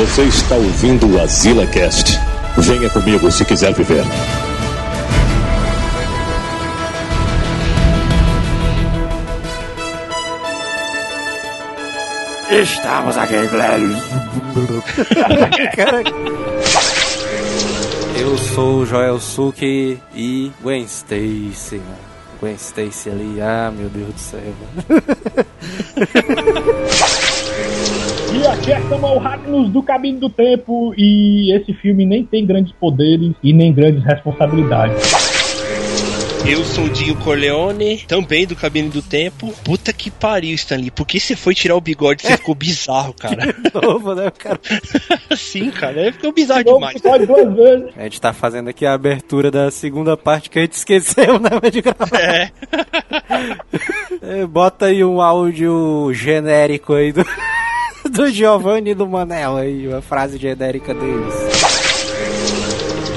Você está ouvindo o Azila Cast. Venha comigo se quiser viver. Estamos aqui. Eu sou o Joel Suki e Gwen Stacy, mano. Gwen Stacy ali, ah, meu Deus do céu. Aqui é Samuel Ragnos do Cabine do Tempo e esse filme nem tem grandes poderes e nem grandes responsabilidades. Eu sou o Dinho Corleone, também do Cabine do Tempo. Puta que pariu, Stanley. Por que você foi tirar o bigode? Você ficou bizarro, cara. Novo, né, cara? Sim, cara. Ele ficou bizarro Novo demais. duas vezes. A gente tá fazendo aqui a abertura da segunda parte que a gente esqueceu, né, de gravar. É. É, Bota aí um áudio genérico aí do, do Giovanni e do Manel aí, a frase genérica deles.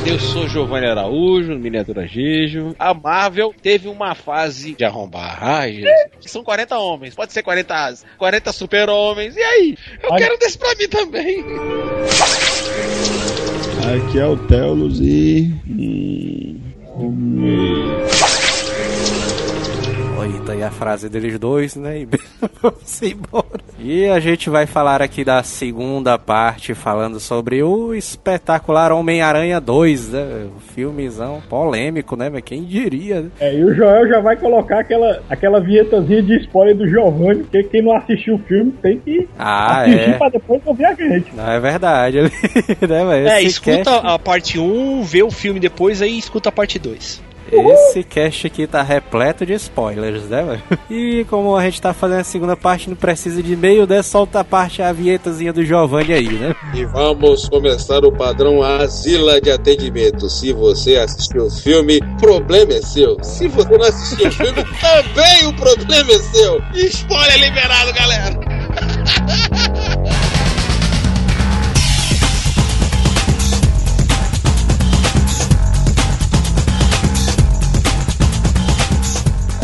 Eu sou Giovanni Araújo, miniatura Gijo. A Marvel teve uma fase de arrombar. Ai, Jesus. São 40 homens, pode ser 40 asas, 40 super-homens. E aí? Eu Olha- quero desse pra mim também. Aqui é o Telos e. Hum, Aí tá aí a frase deles dois, né? E vamos embora. E a gente vai falar aqui da segunda parte, falando sobre o espetacular Homem-Aranha 2, né? O filmezão polêmico, né? Mas quem diria, né? É, e o Joel já vai colocar aquela, aquela vinhetazinha de spoiler do Giovanni, porque quem não assistiu o filme tem que Ah, assistir é. pra depois ouvir a gente. Não, é verdade. né, mas É, escuta cast- a parte 1, vê o filme depois, aí escuta a parte 2. Esse cast aqui tá repleto de spoilers, né, velho? E como a gente tá fazendo a segunda parte, não precisa de e-mail, né? Solta a parte, a vinhetazinha do Giovanni aí, né? E vamos começar o padrão Asila de atendimento. Se você assistiu o filme, problema é seu. Se você não assistiu o filme, também o problema é seu. Spoiler liberado, galera!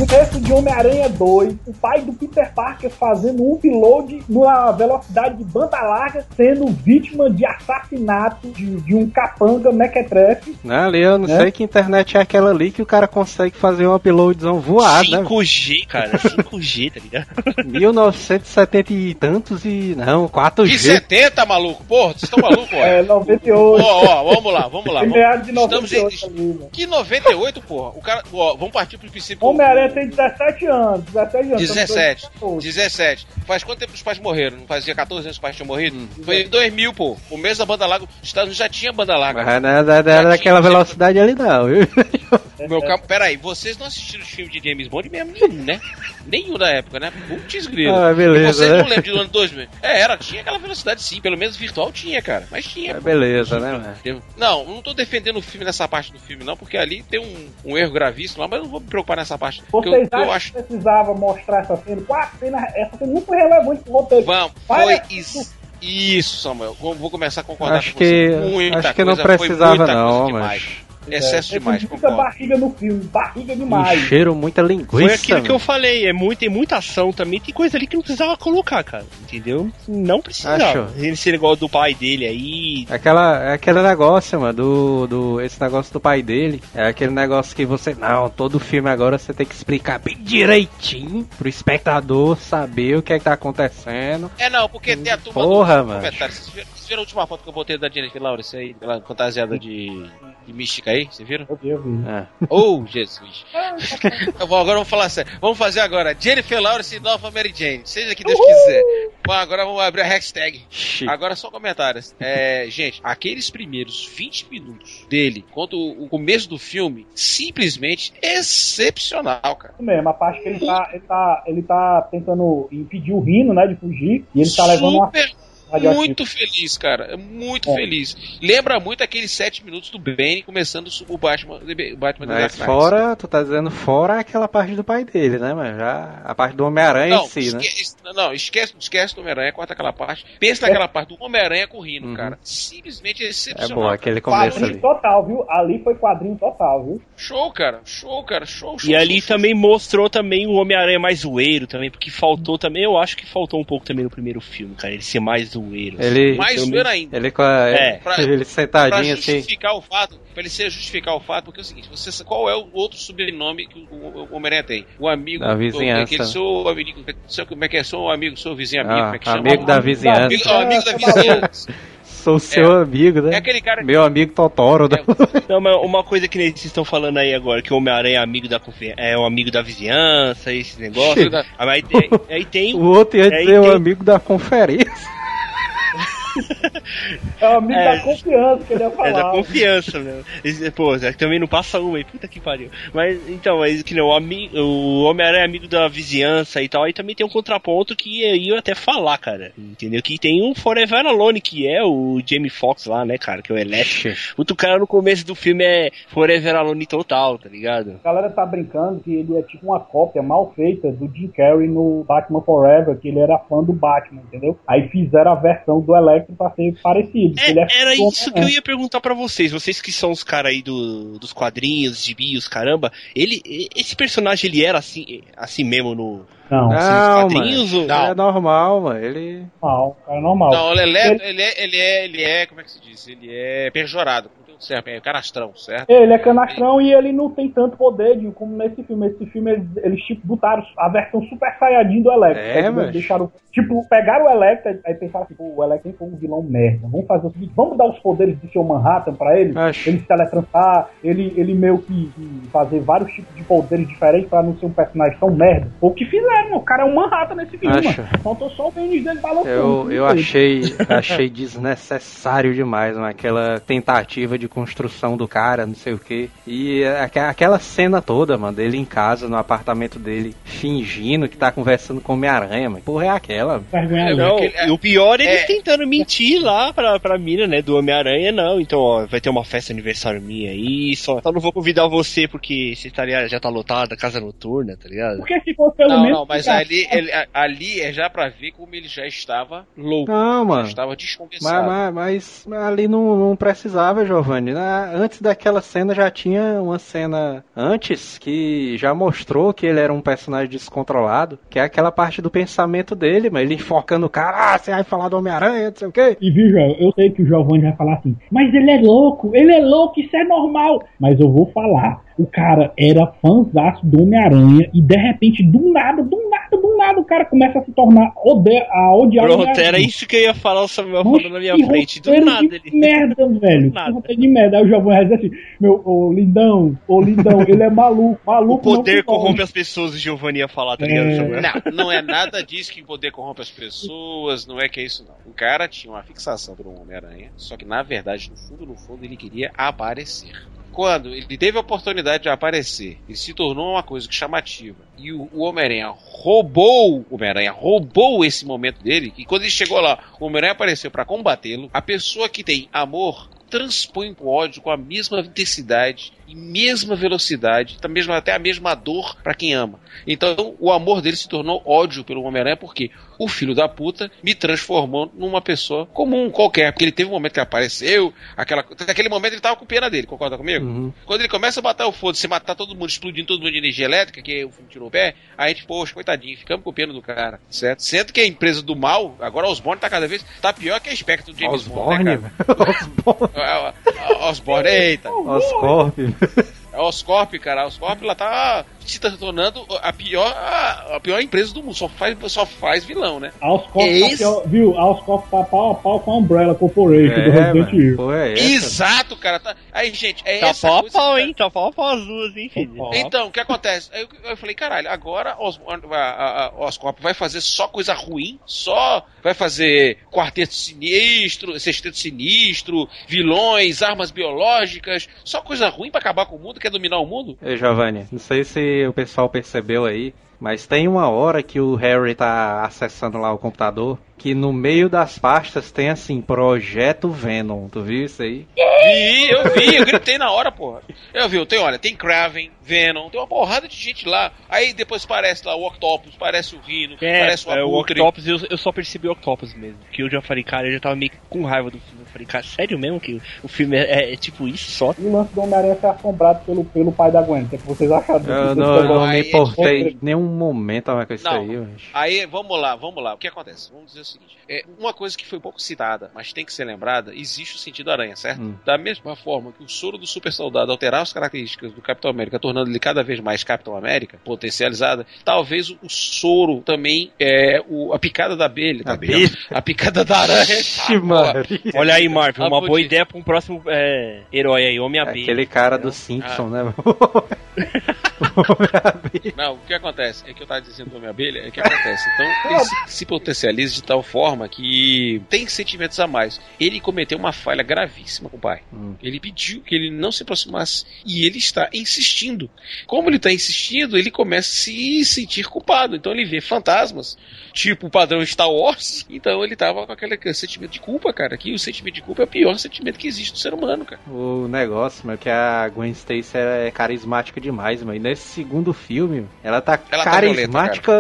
Começo de Homem-Aranha 2, o pai do Peter Parker fazendo um upload numa velocidade de banda larga, sendo vítima de assassinato de, de um capanga mequetrefe. Não, ali eu não É? sei que internet é aquela ali que o cara consegue fazer um uploadzão voado, né? 5G, cara. 5G, tá ligado? 1970 e tantos e. Não, De 4G. 70, maluco. Porra, vocês estão malucos, ó? É, 98. Ó, ó, vamos lá, vamos lá. Vamos... Estamos 98 em... né? Que 98, porra? O cara. Ó, vamos partir pro princípio. Homem-Aranha tem 17 anos, 17 anos. 17. estamos 17. Faz quanto tempo os pais morreram? Não fazia 14 anos que os pais tinham morrido? Foi em 2000, pô. O mês da banda larga. Os Estados Unidos já tinha banda larga. Mas não era, daquela velocidade ali, não, viu? Meu cabo, peraí, vocês não assistiram os filmes de James Bond mesmo? Nenhum, né? Nenhum da época, né? Putz grilo. Ah, beleza, E vocês né? não lembram de ano 2000? É, era, tinha aquela velocidade sim, pelo menos virtual tinha, cara. Mas tinha. É, pô. beleza, né, mano? Não, não tô defendendo o filme nessa parte do filme, não, porque ali tem um, um erro gravíssimo lá, mas eu não vou me preocupar nessa parte. Porque eu, Vocês eu acho. que precisava mostrar essa cena? Qual a cena? Essa cena não foi relevante pro roteiro. Vamos, Para foi isso. Isso, Samuel. Vou começar a concordar Acho com que- você. Muita acho que não precisava muita não, coisa mas- demais. Excesso demais, Muita concordo. barriga no filme, barriga demais. Encheram muita linguiça. Foi aquilo que eu mano. falei, é muito, tem muita ação também, tem coisa ali que não precisava colocar, cara. Entendeu? Não precisava. Acho. Ele ser igual do pai dele aí. Aquela, é aquele negócio, mano, do, do. Esse negócio do pai dele. É aquele negócio que você. Não, todo filme agora você tem que explicar bem direitinho pro espectador saber o que é que tá acontecendo. É, não, porque tem a turma Porra, do mano. Vocês viram, vocês viram a última foto que eu botei da Jennifer Lawrence aí, aquela fantasiada de, de mística aí? Vocês viram? Deus, viu? É. Oh, Jesus. Eu vou- agora vamos falar sério. Vamos fazer agora. Jennifer Lawrence e Nova Mary Jane. Seja que Deus quiser. Bom, agora vamos abrir a hashtag. Chique. Agora só comentários. É, gente, aqueles primeiros 20 minutos dele, quanto o começo do filme, simplesmente excepcional, cara. Isso mesmo, a parte que ele tá, ele tá, ele tá tentando impedir o Rino, né, de fugir, e ele tá levando uma Super. Muito feliz, cara. É Muito É. feliz. Lembra muito aqueles 7 minutos do Bane começando o Batman, o Batman Mas fora, tu tá dizendo fora aquela parte do pai dele, né, mas já a parte do Homem-Aranha em si, né? não, esquece, esquece do Homem-Aranha, corta aquela parte. Pensa naquela parte do Homem-Aranha correndo, Uhum. cara. Simplesmente É excepcional. bom, aquele começo Quadrinho ali. total, viu? Ali foi quadrinho total, viu? Show, cara. Show, cara. Show, show. E ali show, show. também mostrou também o Homem-Aranha mais zoeiro também, porque faltou também, eu acho que faltou um pouco também no primeiro filme, cara. Ele ser mais zoeiro. Ele, Mais eu zoeiro ainda. ele, com a- É. Pra- ele Pra sentadinho assim. justificar o fato, pra ele ser justificar o fato, porque é o seguinte, você, qual é o outro sobrenome que o, o, o Homem-Aranha tem? O amigo. Da vizinhança. Aquele sou amigo. Sou, como é que é? Sou um amigo, sou vizinho amigo. Ah, como é que chama? amigo da vizinhança. Amigo, ó, amigo da vizinhança. Sou seu amigo, né? É aquele cara que. Meu amigo Totoro. né? Não, mas uma coisa que nem vocês estão falando aí agora, que o Homem-Aranha é amigo da confi- é um amigo da vizinhança, esse negócio. Ah, mas aí, tem- aí tem O outro ia Aí dizer o tem- amigo da conferência. É o amigo É. da confiança que ele ia falar. É da confiança, meu. Esse- Pô, Zé, também não passa uma aí, puta que pariu. Mas, então, mas que não, o, ami- o Homem-Aranha é amigo da vizinhança e tal, aí também tem um contraponto que eu ia até falar, cara. Entendeu? Que tem um Forever Alone, que é o Jamie Foxx lá, né, cara, que é o Electro. Puto cara no começo do filme é Forever Alone total, tá ligado? A galera tá brincando que ele é tipo uma cópia mal feita do Jim Carrey no Batman Forever, que ele era fã do Batman, entendeu? Aí fizeram a versão do Electro parecido. que É, ele é era isso que eu Homem-Aranha. ia perguntar pra vocês. Vocês que são os caras aí do, dos quadrinhos, gibios, caramba. Ele, esse personagem, ele era assim, assim mesmo no, Não, assim, Não, nos quadrinhos? ou- É normal, mano. Ele. normal, cara normal. Não, ele é, ele, é, ele é, ele é, como é que se diz? Ele é pejorado, não certo, é canastrão, certo? Ele é canastrão e ele não tem tanto poder de- como nesse filme. Esse filme eles, eles tipo, botaram a versão super saiyajin do Electro. É, mas- deixaram, tipo, pegaram o Electro aí pensaram assim, pô, o Electro foi um vilão merda. Vamos fazer o seguinte, vamos dar os poderes do seu Manhattan pra ele, Acho. ele se teletransportar, ele, ele meio que, fazer vários tipos de poderes diferentes pra não ser um personagem tão merda. O que fizeram, o cara é um Manhattan nesse filme, Acho. mano. Faltou só o pênis dele balançando. Eu, eu achei, achei desnecessário demais, mano. Aquela tentativa de construção do cara, não sei o que. E aque- aquela cena toda, mano, dele em casa, no apartamento dele, fingindo que tá conversando com o Homem-Aranha, mano. Porra, é aquela, mano. Vergonha alheia. Não, aquele- o pior é eles é- tentando mentir lá pra, pra mina, né, do Homem-Aranha, não. Então, ó, vai ter uma festa aniversário minha aí, só, só não vou convidar você porque você tá ali, já tá lotada, casa noturna, tá ligado? Porque se fosse pelo Não, menos. não, mas ficar- ali, ele- ali é já pra ver como ele já estava louco. Não, Já mano. estava Mas, desconversado. mas, mas ali não, não precisava, Giovanni. Na- antes daquela cena já tinha uma cena antes que já mostrou que ele era um personagem descontrolado, que é aquela parte do pensamento dele, mas ele enfocando o cara, ah, você vai falar do Homem-Aranha, não sei o quê. E viu, João, eu sei que o Giovanni vai falar assim, mas ele é louco, ele é louco, isso é normal. Mas eu vou falar, o cara era fãzaço do Homem-Aranha e de repente, do nada, do nada, do nada, o cara começa a se tornar ode a odiar o Pronto, Homem-Aranha. era isso que eu ia falar, o Samuel falando na minha frente. Do nada de ele. merda, velho. Do nada. Que de merda. Aí o Giovanni vai dizer assim, meu, ô lindão, ô lindão, ele é maluco, O maluco. não poder corrompe as pessoas, o Giovanni ia falar, tá ligado, É. Não, não é nada disso que poder corrompe as pessoas, não é que é isso não. O cara tinha uma fixação por um Homem-Aranha, só que na verdade, no fundo, no fundo, ele queria aparecer. Quando ele teve a oportunidade de aparecer, ele se tornou uma coisa chamativa. E o, o Homem-Aranha roubou, o Homem-Aranha roubou esse momento dele. E quando ele chegou lá, o Homem-Aranha apareceu para combatê-lo. A pessoa que tem amor transpõe o ódio com a mesma intensidade e mesma velocidade, tá até a mesma dor para quem ama. Então, o amor dele se tornou ódio pelo Homem-Aranha porque o filho da puta me transformou numa pessoa comum qualquer, porque ele teve um momento que apareceu, aquela, naquele momento ele tava com pena dele, concorda comigo? Uhum. Quando ele começa a matar o foda, se matar todo mundo, explodindo todo mundo de energia elétrica, que o filme tirou o pé, aí a gente, poxa, coitadinho, ficamos com pena do cara, certo? Sendo que a empresa do mal, agora Osborne tá cada vez, tá pior que a Spectre do James Bond, Osborne, né, cara? A- a- Osborne, eita. Oscorp. A Oscorp, cara, Oscorp ela tá se tornando a pior, a, pior empresa do mundo. Só faz, só faz vilão, né? A Oscorp tá pior- viu? A Oscorp tá pau a pau com a Umbrella Corporation do É, Resident mano. Evil. Porra, é? Exato, cara. Tá... Aí, gente, é Tá essa pau a coisa pau, hein? Tá pau a pau as duas, hein, filho? Então, o que acontece? Eu, eu falei, caralho, agora a, Os- a, a, a Oscorp vai fazer só coisa ruim, só vai fazer quarteto sinistro, sexteto sinistro, vilões, armas biológicas, só coisa ruim pra acabar com o mundo, quer dominar o mundo? Ei, Giovanni, não sei se o pessoal percebeu aí, mas tem uma hora que o Harry tá acessando lá o computador, que no meio das pastas tem assim, Projeto Venom. Tu viu isso aí? Vi, eu vi, eu gritei na hora, porra. Eu vi, tem, olha, tem Kraven, Venom, tem uma porrada de gente lá. Aí depois parece lá o Octopus, parece o Rhino, É, parece o é, o Abutre. Octopus, eu, eu só percebi o Octopus mesmo. Que eu já falei, cara, eu já tava meio que com raiva do filme. Eu falei, cara, sério mesmo que o filme é, é tipo isso só? E o lance do Homem-Aranha ser assombrado pelo, pelo pai da Gwen. O que é que vocês acharam? Eu não, eu pegou- não me importei nem um momento a com isso Não. aí, mas... Aí, vamos lá, vamos lá. O que acontece? Vamos dizer o seguinte: é, uma coisa que foi pouco citada, mas tem que ser lembrada, existe o sentido aranha, certo? Hum. Da mesma forma que o soro do super soldado alterar as características do Capitão América, tornando ele cada vez mais Capitão América, potencializada, talvez o, o soro também é o, a picada da abelha, da abelha, a picada da aranha. Maria. Olha aí, Marvel, uma Ah, boa ideia pra um próximo é, herói aí, Homem-Abelha. Aquele cara do Simpson, Ah. né? Não, o que acontece? É que eu tava dizendo do Homem-Abelha, é que acontece. Então, ele se, se potencializa de tal forma que tem sentimentos a mais. Ele cometeu uma falha gravíssima com o pai. Hum. Ele pediu que ele não se aproximasse e ele está insistindo. Como ele está insistindo, ele começa a se sentir culpado. Então ele vê fantasmas, tipo o padrão Star Wars. Então ele tava com aquele sentimento de culpa, cara. Que o sentimento de culpa é o pior sentimento que existe no ser humano, cara. O negócio, meu, que a Gwen Stacy é carismática demais, mano. E nesse segundo filme, ela tá Ela carismática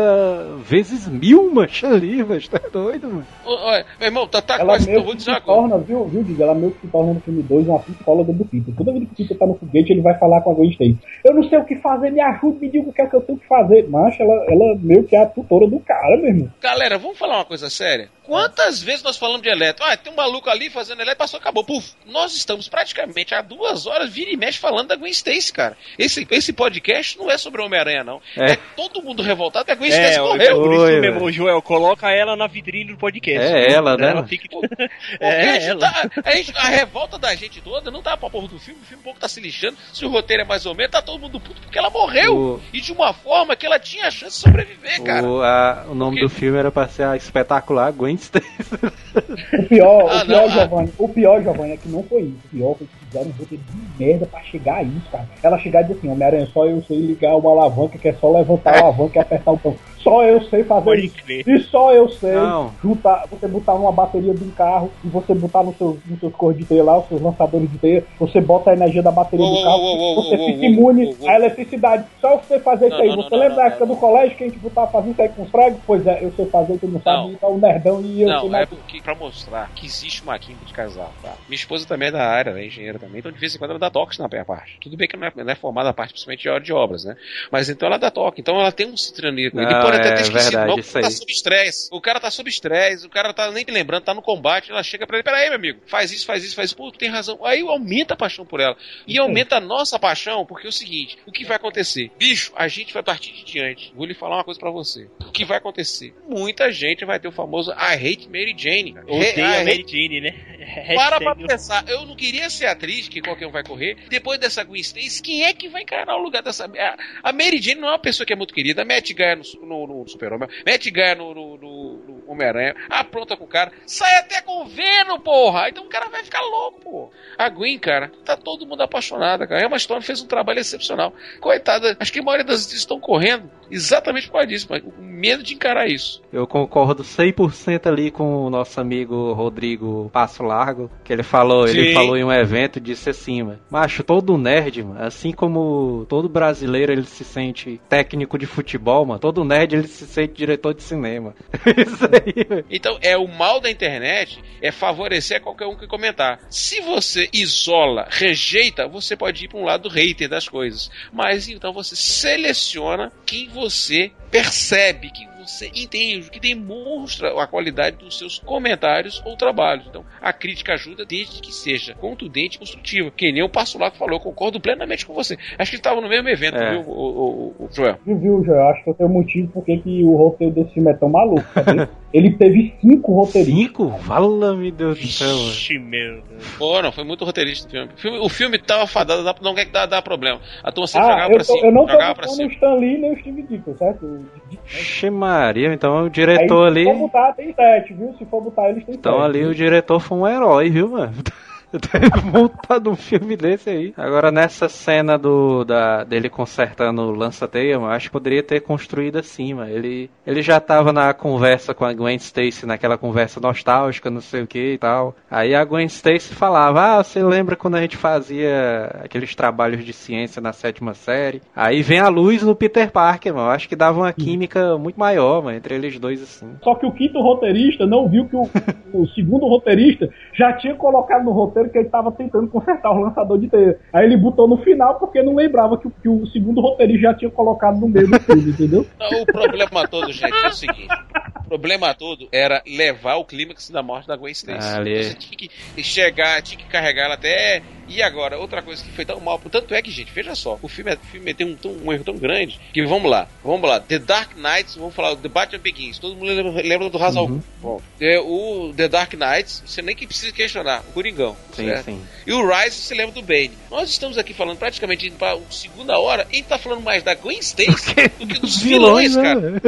vezes mil, mancha ali, mas tá doido, mano. Ô, ô, meu irmão, tá, tá Ela quase. Eu meio vou que dizer torna, viu, viu, Diga? Ela meio que se torna no filme 2 uma psicóloga do Peter. Toda vez que o Peter tá no foguete, ele vai falar com a Gwen Stacy. Eu não sei o que fazer, me ajude, me diga o que é que eu tenho que fazer. Mas ela, ela meio que é a tutora do cara, meu irmão. Galera, vamos falar uma coisa séria? Quantas vezes nós falamos de elétrico? Ah, tem um maluco ali fazendo elétrico, passou, acabou. Puf, nós estamos praticamente há duas horas, vira e mexe, falando da Gwen Stacy, cara. Esse, esse podcast não é sobre o Homem-Aranha, não. É. É. todo mundo revoltado que a Gwen É, Stacy é morreu. por isso Oi, mesmo. Joel, coloca ela na vitrine do podcast. É ela, né? Ela fica... É, a, gente ela. tá- a gente- a revolta da gente toda não tá pra porra do filme, o filme um pouco tá se lixando. Se o roteiro é mais ou menos, tá todo mundo puto porque ela morreu. O- E de uma forma que ela tinha a chance de sobreviver, cara. O, a- o nome do filme era pra ser a espetacular Gwen Stacy. O pior, Ah, o pior, não, ah. Giovanni, o pior, Giovanni, é que não foi isso. O pior foi que fizeram um roteiro de merda pra chegar a isso, cara. Ela chegar e dizer assim, Homem-Aranha, só eu sei ligar uma alavanca, que é só levantar a alavanca e apertar o botão. Só eu sei fazer Pode isso. crer. E só eu sei Não. juntar, você botar uma bateria de um carro e você botar nos seus, nos seus cores de teia lá, os seus lançadores de teia, você bota a energia da bateria Uou, do carro, uou, uou, você fica imune à eletricidade. Só você fazer isso Não, aí. não, Você não, lembra não, da época não. do colégio que a gente botava fazendo isso aí com os pregos? Pois é, eu sei fazer, tu não sabe, Não. então o nerdão e eu sei Não, é mais. porque pra mostrar que existe uma química de casal, tá? Minha esposa também é da área, ela é engenheira também, então de vez em quando ela dá toques na minha parte. Tudo bem que não é, não é formada a parte, principalmente de, de obras, né? Mas então ela dá toque, então ela tem um citranismo. Ele Não, pode até é ter esquecido, verdade, não, isso porque tá sob estresse. O cara tá sob estresse, o cara tá nem lembrando, tá no combate, ela chega pra ele, peraí, meu amigo, faz isso, faz isso, faz isso, pô, tu tem razão. Aí aumenta a paixão por ela. E aumenta a nossa paixão, porque é o seguinte, o que vai acontecer? Bicho, a gente vai partir de diante. Vou lhe falar uma coisa pra você. O que vai acontecer? Muita gente vai ter o famoso I hate Mary Jane. cara. I a Mary Jane, né? para pra pensar, eu não queria ser atriz, que qualquer um vai correr. Depois dessa Gwen Stacy, quem é que vai encarar o lugar dessa. A, Mary Jane não é uma pessoa que é muito querida. A Matt ganha no, su- no, no Super-Homem, Matt ganha no, no, no- no Homem-Aranha, apronta com o cara, sai até com o Venom, porra! Então o cara vai ficar louco, pô. A Gwen, cara, tá todo mundo apaixonada, cara. A Emma Stone fez um trabalho excepcional. Coitada, acho que a maioria das estão correndo exatamente por causa disso, mas com medo de encarar isso. Eu concordo 100% ali com o nosso amigo Rodrigo Passo Largo, que ele falou, ele Sim. falou em um evento disse assim, mano, macho, todo nerd, mano, assim como todo brasileiro ele se sente técnico de futebol, mano, todo nerd ele se sente diretor de cinema. Isso aí. Então, é o mal da internet é favorecer qualquer um que comentar. Se você isola, rejeita, você pode ir para um lado hater das coisas. Mas então você seleciona quem você percebe, que você entende, que demonstra a qualidade dos seus comentários ou trabalhos. Então, a crítica ajuda desde que seja contundente e construtiva. Que nem o Passo lá que falou, eu concordo plenamente com você. Acho que estava no mesmo evento, É. viu, o, o, o, o Joel? Viu, viu, Joel? Acho que eu tenho motivo porque que o roteiro desse filme é tão maluco? Ele teve cinco roteiristas. Cinco? Fala-me Deus do céu, mano. Ixi, meu Deus. Pô, não, foi muito roteirista o filme. O filme, o filme tava fadado, dá- não quer que dá, dá problema. A turma sempre Ah, jogava eu, pra tô- cima. eu não jogava pra botando o cima. Stan Lee nem o Steve Ditko, certo? Xe Maria, então o diretor Aí, ali, Se for botar, tem sete, viu? Se for botar eles, tem então sete. ali o diretor foi um herói, viu, mano? Ter montado um filme desse aí. Agora, nessa cena do da, dele consertando o lança-teia, eu acho que poderia ter construído assim, mano. Ele, ele já tava na conversa com a Gwen Stacy, naquela conversa nostálgica, não sei o que e tal. Aí a Gwen Stacy falava: Ah, você lembra quando a gente fazia aqueles trabalhos de ciência na sétima série? Aí vem a luz no Peter Parker, mano. Eu acho que dava uma química muito maior, mano, entre eles dois assim. Só que o quinto roteirista não viu que o, o segundo roteirista já tinha colocado no roteiro roteiro que ele tava tentando consertar o lançador de teia. Aí ele botou no final porque não lembrava que, o- que o segundo roteirista já tinha colocado no meio do filme, entendeu? Não, o problema todo, gente, é o seguinte. O problema todo era levar o clímax da morte da Gwen Stacy. Você tinha que chegar, tinha que carregar ela até. E agora, outra coisa que foi tão mal. Tanto é que, gente, veja só, o filme, é- o filme tem um, um erro tão grande que vamos lá, vamos lá. The Dark Knights, vamos falar, The Batman Begins. Todo mundo lembra, lembra do Ra's al Ghul. Bom, é, o The Dark Knights, você nem que precisa questionar, o Coringão. Sim, certo? sim. E o Rise, você lembra do Bane. Nós estamos aqui falando praticamente indo pra segunda hora, e a gente tá falando mais da Gwen Stacy do que dos vilões, cara. né?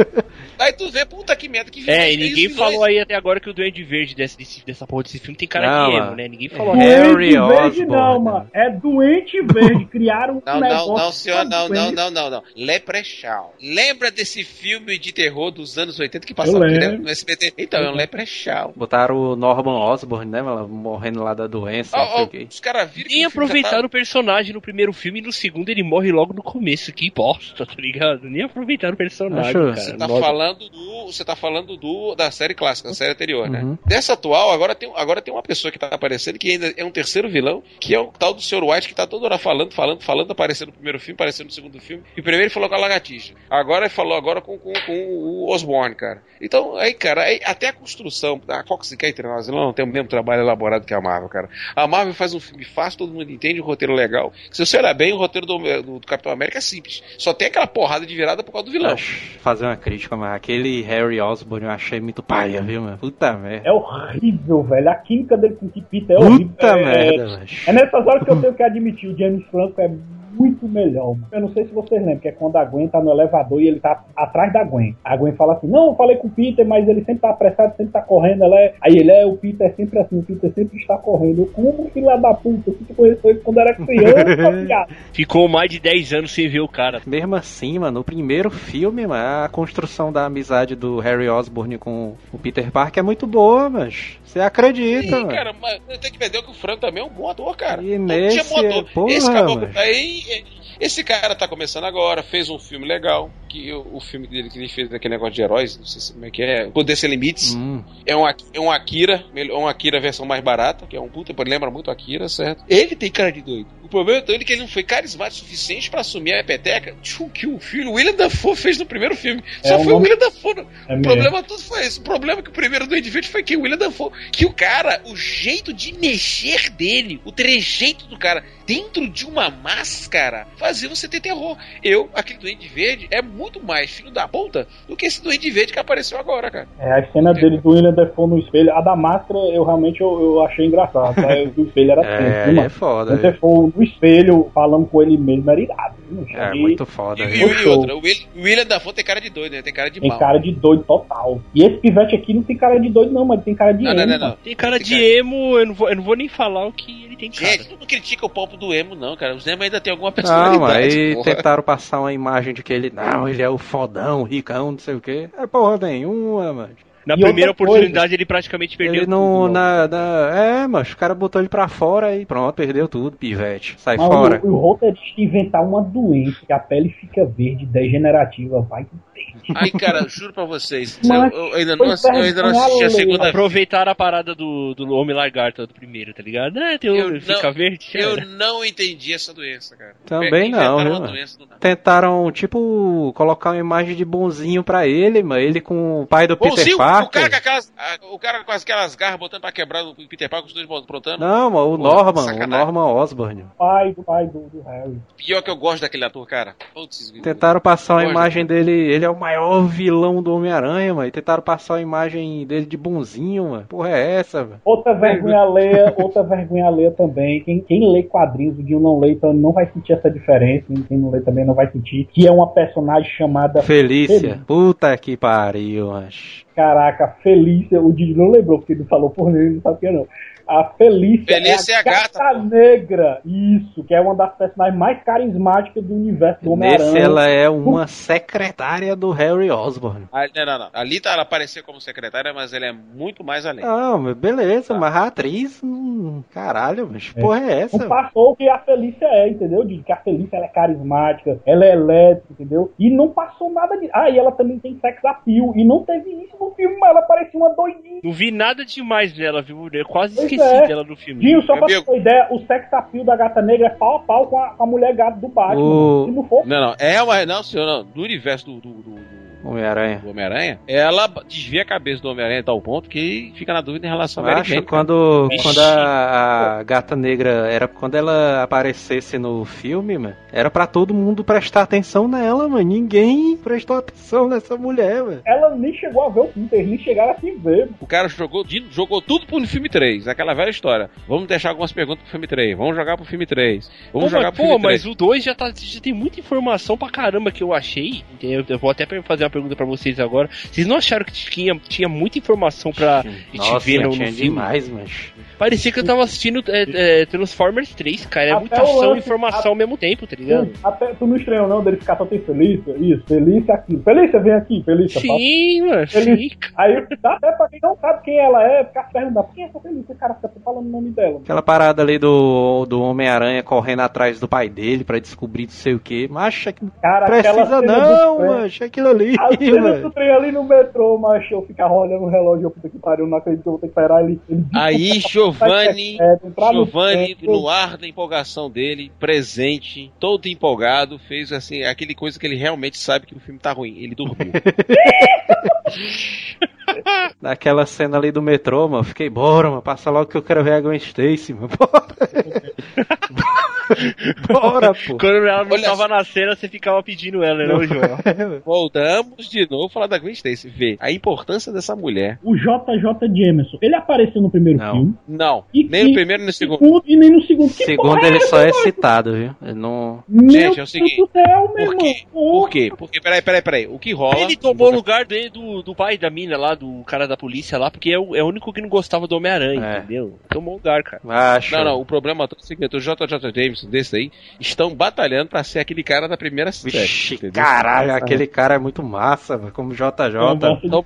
Aí tu vê, puta que merda, que vilões. É, e ninguém os vilões. falou aí até agora que o Duende Verde desse, desse- dessa porra desse filme tem cara Não, de emo, mano. né? Ninguém falou. É. Harry Doente verde não, né? mano. É doente verde. Criaram um Não, negócio. não, não, senhor, não, não, não, não, não. Leprechaun. Lembra desse filme de terror dos anos 80 que passava lembro. direto no SBT? Então, é um Leprechaun. Botaram o Norman Osborn, né, mano? Morrendo lá da doença, não sei Ó, ó, o quê. os caras viram Nem aproveitaram tá- o personagem no primeiro filme e no segundo ele morre logo no começo. Que bosta, tá ligado? Nem aproveitaram o personagem, Acho- cara. Você tá Nossa. Falando do. Você tá falando do da série clássica, da série anterior, né? Uhum. Dessa atual, agora tem, agora tem uma pessoa que tá aparecendo que ainda é um terceiro vilão, que é o tal do Sr. White, que tá toda hora falando, falando, falando, aparecendo no primeiro filme, aparecendo no segundo filme. E primeiro ele falou com a lagartixa. Agora ele falou agora com, com, com o Osborne, cara. Então, aí, cara, aí, até a construção. A Fox quer entre nós, ela não tem o mesmo trabalho elaborado que a Marvel, cara. A Marvel faz um filme fácil, todo mundo entende, um roteiro legal. Se você olhar bem, o roteiro do, do, do Capitão América é simples. Só tem aquela porrada de virada por causa do vilão. Fazer uma crítica, mas aquele Harry Osborn eu achei muito paia, viu, mano? Puta merda. É horrível, velho. A química dele com o Peter é horrível. Puta é, merda, é, velho. é nessas horas que eu tenho que admitir, o James Franco é muito melhor. mano. Eu não sei se vocês lembram, que é quando a Gwen tá no elevador e ele tá atrás da Gwen. A Gwen fala assim, não, eu falei com o Peter, mas ele sempre tá apressado, sempre tá correndo. Ela é... Aí ele é, o Peter é sempre assim, o Peter sempre está correndo. Eu, como filha da puta, você te conheceu ele quando era criança. Ficou mais de 10 anos sem ver o cara. Mesmo assim, mano, no primeiro filme, mano, a construção da amizade do Harry Osborn com o Peter Parker é muito boa, mas você acredita, Ih, mano. cara, mas tem que entender que o Franco também é um bom ator, cara. E Não nesse, tinha bom ator. porra, esse caboclo mas- tá aí. É- Esse cara tá começando agora, fez um filme legal. Que o, o filme dele que ele fez daquele negócio de heróis, não sei se- como é que é. Poder Sem Limites. Hum, É um, é um Akira, é um Akira versão mais barata, que é um puta, lembra muito Akira, certo? Ele tem cara de doido. O problema é que ele não foi carismático o suficiente pra assumir a peteca que o filho William Dafoe fez no primeiro filme. Só É, o foi o William Dafoe. no- É o mesmo. problema tudo foi esse. O problema é que o primeiro do Verde foi que o William Dafoe. Que o cara, o jeito de mexer dele, o trejeito do cara dentro de uma máscara, fazia você ter terror. Eu, aquele Duende Verde, é muito mais filho da puta do que esse Duende Verde que apareceu agora, cara. É, a cena dele do William Defoe no espelho, a da máscara, eu realmente eu, eu achei engraçado. Tá? O espelho era é, viu, é mano? foda. O Defoe no espelho, falando com ele mesmo, era irado. viu? É, Achei- muito foda, E, viu? e, e outra, o Will- o William Dafoe tem cara de doido, né? Tem cara de Tem mal. cara de doido total. E esse pivete aqui não tem cara de doido, não, mas tem cara de Não, não, emo, não, não. mano. Tem cara Tem de cara- emo, eu não vou, eu não vou nem falar o que ele tem cara. Gente, tu não critica o palco do emo, não, cara. Os emo ainda tem alguma Não, aí porra. tentaram passar uma imagem de que ele, não, ele é o fodão, ricão, não sei o quê. É porra nenhuma, mano. Na E primeira outra coisa, oportunidade ele praticamente perdeu Ele não. tudo. Na, na- é, mas o cara botou ele pra fora e pronto, perdeu tudo, pivete. Sai Mas fora. o, o roteirista inventar uma doença que a pele fica verde, degenerativa, vai Aí, cara, juro pra vocês. Mas eu, eu ainda não, eu ainda não assisti a vergonha segunda Aproveitar a parada do, do Homem Lagarto do primeiro, tá ligado? É, tem Eu o fica não- verde. Eu não entendi essa doença, cara. Também não, nada. Tentaram, tipo, colocar uma imagem de bonzinho pra ele, mano. Ele com o pai do Peter Bonzinho, o Parker. cara com aquelas, o cara com aquelas garras botando pra quebrar o Peter Parker, os dois aprontando. Não, mano, o Pô, Norman, o sacanagem. Norman Osborn. Pai do pai do, do Harry. Pior que eu gosto daquele ator, cara. Putz, Tentaram passar uma imagem dele, ele é o maior vilão do Homem-Aranha, mano. E tentaram passar uma imagem dele de bonzinho, mano. Porra é essa, velho? Outra vergonha alheia, outra vergonha alheia também. Quem, quem lê quadrinhos, o Dinho não lê, então não vai sentir essa diferença. Quem não lê também não vai sentir. Que é uma personagem chamada Felícia. Felícia. Puta que pariu, mas. Caraca, Felícia. O Dinho não lembrou, porque ele falou por mim, ele não sabe o que é não. A Felícia, Felícia é a gata, pô. negra. Isso, que é uma das personagens mais carismáticas do universo do Nesse Homem-Aranha. ela é uma secretária do Harry Osborn. Ah, não, não, não. Ali tá, ela apareceu como secretária, mas ela é muito mais além. Não, beleza, Tá. mas a atriz Hum, caralho, mas que porra é essa? Não passou o que a Felícia é, entendeu? De que a Felícia ela é carismática, ela é elétrica, entendeu? E não passou nada disso. Ah, e ela também tem sex appeal. E não teve isso no filme, mas ela parecia uma doidinha. Não vi nada demais dela, viu? Eu quase Pois esqueci é. dela no filme. Dinho, só pra ter uma ideia, o sex appeal da gata negra é pau a pau com a, a mulher gato do Batman. O- Se não for, Não, não. É uma. Não, senhor, não. Do universo do, do, do- do- Homem-Aranha. do Homem-Aranha, ela desvia a cabeça do Homem-Aranha a tal ponto que fica na dúvida em relação a Mary Acho Jane, quando, quando a, a gata negra era quando ela aparecesse no filme, mano, era pra todo mundo prestar atenção nela, mano. Ninguém prestou atenção nessa mulher, mano. ela nem chegou a ver o filme, eles nem chegaram a se ver. O cara jogou, jogou tudo pro filme 3, aquela velha história. Vamos deixar algumas perguntas pro filme 3, vamos jogar pro filme 3, Pô, vamos mas, jogar pro pô, filme 3. mas o 2 já, tá, já tem muita informação pra caramba que eu achei. Eu vou até fazer uma pergunta pra vocês agora. Vocês não acharam que tinha, tinha muita informação pra gente ver no, filme? demais, mas. Parecia que eu tava assistindo é, é, Transformers 3, cara. É Até muita ação e lance- informação ao mesmo tempo, tá ligado? Tu, até, tu não estranhou não dele ficar só tem Felícia? Isso, Felícia aqui. Felícia, vem aqui, Felícia. passa. Sim, mano, sim. Aí dá até pra quem não sabe quem ela é, ficar se perguntando, quem é essa Felícia? Cara, fica falando o nome dela. Aquela parada ali do, do Homem-Aranha correndo atrás do pai dele pra descobrir não sei o que. Macho, que não Cara, precisa não, macho, aquilo ali, A cena do trem ali no metrô, macho, eu ficava olhando o relógio, eu puta que pariu, não acredito que eu vou ter que esperar ele. ele Aí, Giovanni, É, no Giovanni, no ar da empolgação dele, presente, todo empolgado, fez assim, aquele coisa que ele realmente sabe que o filme tá ruim. Ele dormiu. Naquela cena ali do metrô, mano, fiquei, bora, mano, passa logo que eu quero ver a Gwen Stacy, mano, bora. bora, pô. Quando ela não tava na cena, você ficava pedindo ela, né, João? Voltamos de novo a falar da Gwen Stacy. Vê a importância dessa mulher. O JJ Jameson, ele apareceu no primeiro Não. filme. Não, E nem que- no primeiro nem no segundo. E nem no segundo. Que Segundo, porra ele essa, só é mano? citado, viu? Ele não. Meu Gente, é o seguinte, céu, meu Por quê? Por quê? Porque, peraí, peraí, peraí. O que rola. Ele tomou o lugar dele do, do pai da mina lá, do cara da polícia lá, porque é o, é o único que não gostava do Homem-Aranha, É. entendeu? Tomou o lugar, cara. Acho. Não, não, o problema todo é o seguinte: o JJ Jameson desse aí estão batalhando pra ser aquele cara da primeira série. Vixe, caralho, aquele cara é muito massa, como JJ. Estão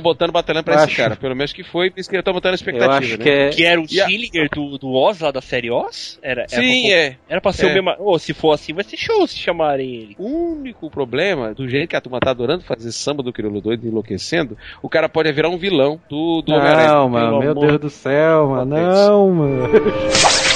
botando batalhando pra Eu esse acho- cara. Pelo menos que foi, por isso que eu tô botando a Eu expectativa. acho né? que é. Que era o E a- Schillinger do, do Oz lá da série Oz? Era, era Sim, pra, é. Era pra ser É. o mesmo. Ô, se for assim, vai ser show se chamarem ele. O único problema, do jeito que a turma tá adorando fazer samba do Crioulo Doido enlouquecendo, o cara pode virar um vilão do, do Homem-Aranha. Não, mano, meu amor Deus do céu, mano, não, mano.